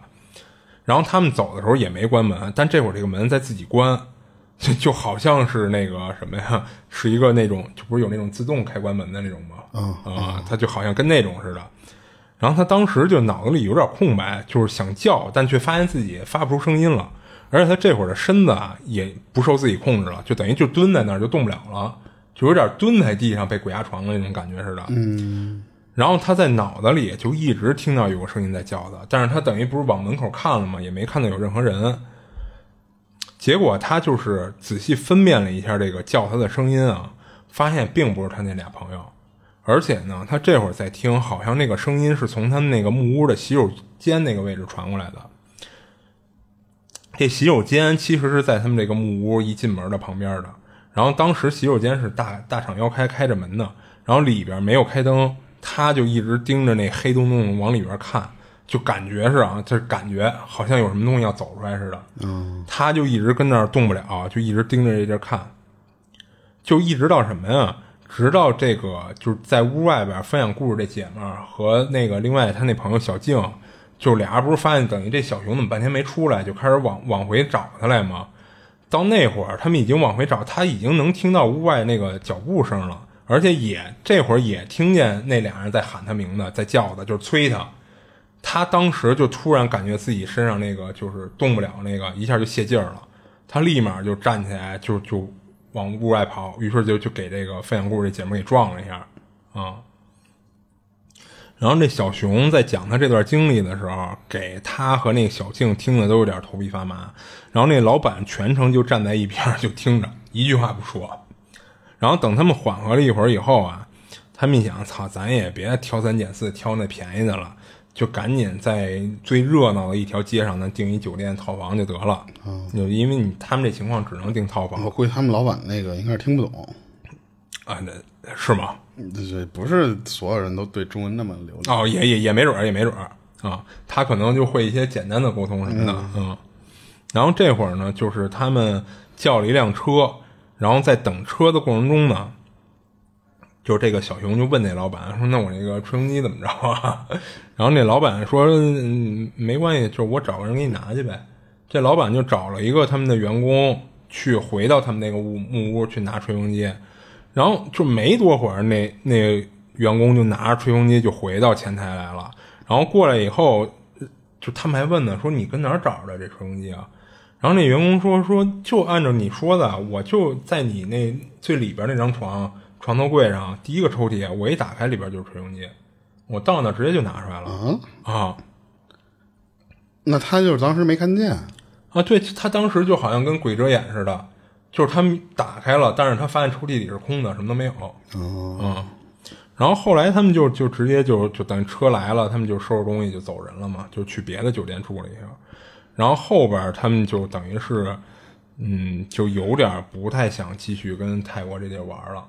然后他们走的时候也没关门，但这会儿这个门在自己关，就 就好像是那个什么呀，是一个那种，就不是有那种自动开关门的那种吗？啊，他就好像跟那种似的。然后他当时就脑子里有点空白，就是想叫，但却发现自己发不出声音了。而且他这会儿的身子啊，也不受自己控制了，就等于就蹲在那儿就动不了了。就有点蹲在地上被鬼压床的那种感觉似的，嗯，然后他在脑子里就一直听到有个声音在叫他，但是他等于不是往门口看了吗？也没看到有任何人。结果他就是仔细分辨了一下这个叫他的声音啊，发现并不是他那俩朋友，而且呢，他这会儿在听，好像那个声音是从他们那个木屋的洗手间那个位置传过来的。这洗手间其实是在他们这个木屋一进门的旁边的。然后当时洗手间是大大敞腰开开着门的，然后里边没有开灯，他就一直盯着那黑洞洞往里边看，就感觉是啊，就是感觉好像有什么东西要走出来似的。嗯，他就一直跟那儿动不了，就一直盯着这地儿看。就一直到什么呀？直到这个就是在屋外边分享故事这姐们儿和那个另外他那朋友小静，就俩人不是发现等于这小熊怎么半天没出来，就开始往往回找他来吗？到那会儿他们已经往回找，他已经能听到屋外那个脚步声了，而且也这会儿也听见那俩人在喊他名字，在叫他，就是催他。他当时就突然感觉自己身上那个就是动不了，那个一下就泄劲儿了。他立马就站起来，就就往屋外跑，于是就就给这个分享故事这姐们给撞了一下，啊。然后这小熊在讲他这段经历的时候，给他和那个小静听的都有点头皮发麻。然后那老板全程就站在一边就听着，一句话不说。然后等他们缓和了一会儿以后啊，他们一想，操，咱也别挑三拣四挑那便宜的了。就赶紧在最热闹的一条街上，呢订一酒店套房就得了。就因为你他们这情况只能订套房。我估计他们老板那个应该是听不懂啊，那是吗？这不是所有人都对中文那么流利哦，也也也没准儿，也没准儿啊。他可能就会一些简单的沟通什么的，嗯。然后这会儿呢，就是他们叫了一辆车，然后在等车的过程中呢。就这个小熊就问那老板说：“那我那个吹风机怎么着啊？” 然后那老板说：“没关系，就是我找个人给你拿去呗。”这老板就找了一个他们的员工去回到他们那个屋木屋去拿吹风机，然后就没多会儿，那那员工就拿着吹风机就回到前台来了。然后过来以后，就他们还问呢，说：“你跟哪儿找的这吹风机啊？”然后那员工说：“说就按照你说的，我就在你那最里边那张床。”床头柜上第一个抽屉，我一打开里边就是吹风机，我到那直接就拿出来了。啊啊，那他就是当时没看见啊？对他当时就好像跟鬼遮眼似的，就是他们打开了，但是他发现抽屉里是空的，什么都没有。嗯，然后后来他们就就直接就就等车来了，他们就收拾东西就走人了嘛，就去别的酒店住了一下。然后后边他们就等于是，嗯，就有点不太想继续跟泰国这地儿玩了。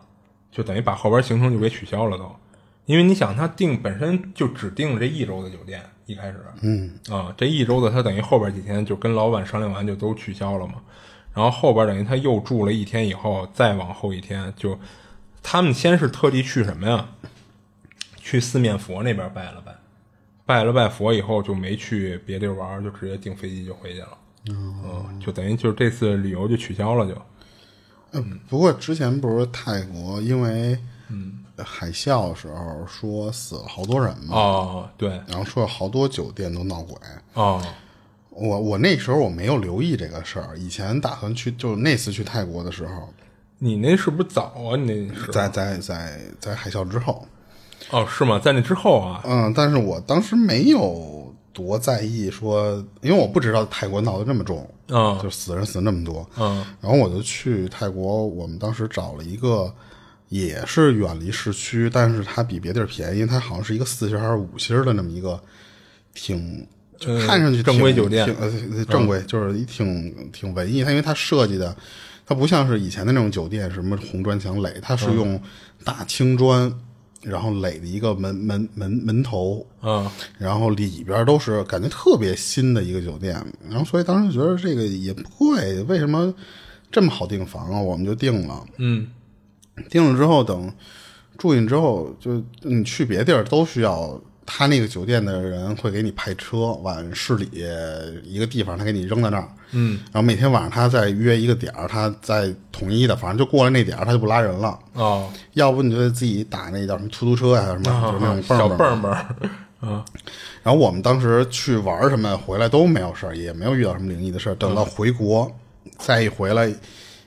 就等于把后边行程就给取消了都，因为你想他订本身就只订这一周的酒店，一开始，嗯啊，这一周的他等于后边几天就跟老板商量完就都取消了嘛，然后后边等于他又住了一天以后，再往后一天就，他们先是特地去什么呀？去四面佛那边拜了拜，拜了拜佛以后就没去别地儿玩，就直接订飞机就回去了，嗯，就等于就是这次旅游就取消了就。嗯，不过之前不是泰国因为嗯海啸的时候说死了好多人嘛？哦，对，然后说好多酒店都闹鬼。哦，我我那时候我没有留意这个事儿，以前打算去，就那次去泰国的时候，你那是不是早啊？你那是在在在在海啸之后？哦，是吗？在那之后啊？嗯，但是我当时没有。多在意说，因为我不知道泰国闹得这么重，嗯，就死人死那么多，嗯，然后我就去泰国，我们当时找了一个，也是远离市区，但是它比别地儿便宜，它好像是一个四星还是五星的那么一个，挺就看上去正规酒店，呃，正规就是一挺挺文艺，它因为它设计的，它不像是以前的那种酒店，什么红砖墙垒，它是用大青砖。然后垒的一个门门门门头，嗯，然后里边都是感觉特别新的一个酒店，然后所以当时觉得这个也不贵，为什么这么好订房啊？我们就订了，嗯，订了之后等住进之后，就你去别地儿都需要。他那个酒店的人会给你派车往市里一个地方，他给你扔在那儿。嗯，然后每天晚上他再约一个点儿，他再统一的，反正就过了那点儿，他就不拉人了。哦，要不你就得自己打那叫什么出租车呀，什么就是那种小蹦蹦。嗯，然后我们当时去玩什么，回来都没有事儿，也没有遇到什么灵异的事儿。等到回国，再一回来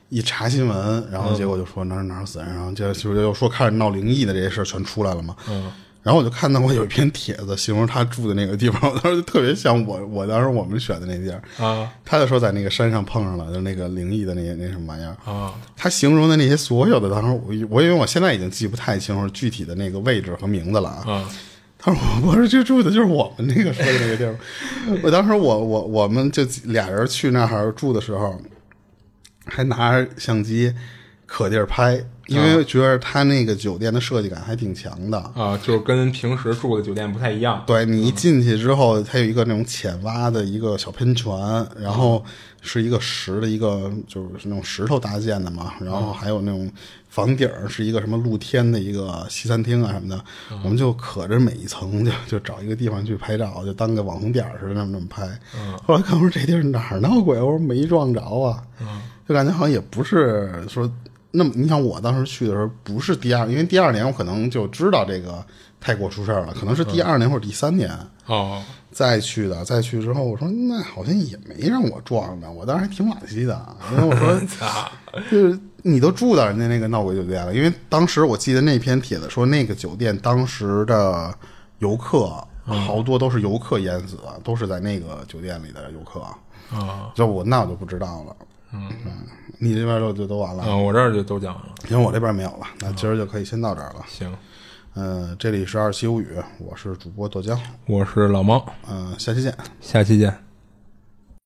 一查新闻，然后结果就说哪儿哪儿死人，然后就就又说开始闹灵异的这些事儿全出来了嘛。嗯。然后我就看到过有一篇帖子，形容他住的那个地方，我当时就特别像我，我当时我们选的那地儿啊。他就说在那个山上碰上了，就那个灵异的那那什么玩意儿啊。他形容的那些所有的，当时我我因为我现在已经记不太清楚具体的那个位置和名字了啊。他说我说这住的就是我们那个说的那个地儿。我当时我我我们就俩人去那儿住的时候，还拿着相机可地儿拍。因为觉得他那个酒店的设计感还挺强的。啊，就是跟平时住的酒店不太一样。对你一进去之后，它有一个那种浅挖的一个小喷泉，然后是一个石的一个就是那种石头搭建的嘛，然后还有那种房顶儿是一个什么露天的一个西餐厅啊什么的，我们就可着每一层就就找一个地方去拍照，就当个网红点儿似的那么那么拍。后来看我说这地儿哪儿闹鬼？我说没撞着啊，就感觉好像也不是说那么。你想我当时去的时候不是第二，因为第二年我可能就知道这个泰国出事儿了，可能是第二年或者第三年。哦，再去的，再去之后，我说那好像也没让我撞的，我当时还挺惋惜的，因为我说 就是你都住到人家那个闹鬼酒店了，因为当时我记得那篇帖子说那个酒店当时的游客好多都是游客淹死，都是在那个酒店里的游客啊，就我那我就不知道了。嗯，你这边就就都完了，嗯，我这儿就都讲完了。行，我这边没有了，那今儿就可以先到这儿了。行，嗯，这里是二七物语，我是主播豆浆，我是老猫，嗯，下期见。下期见。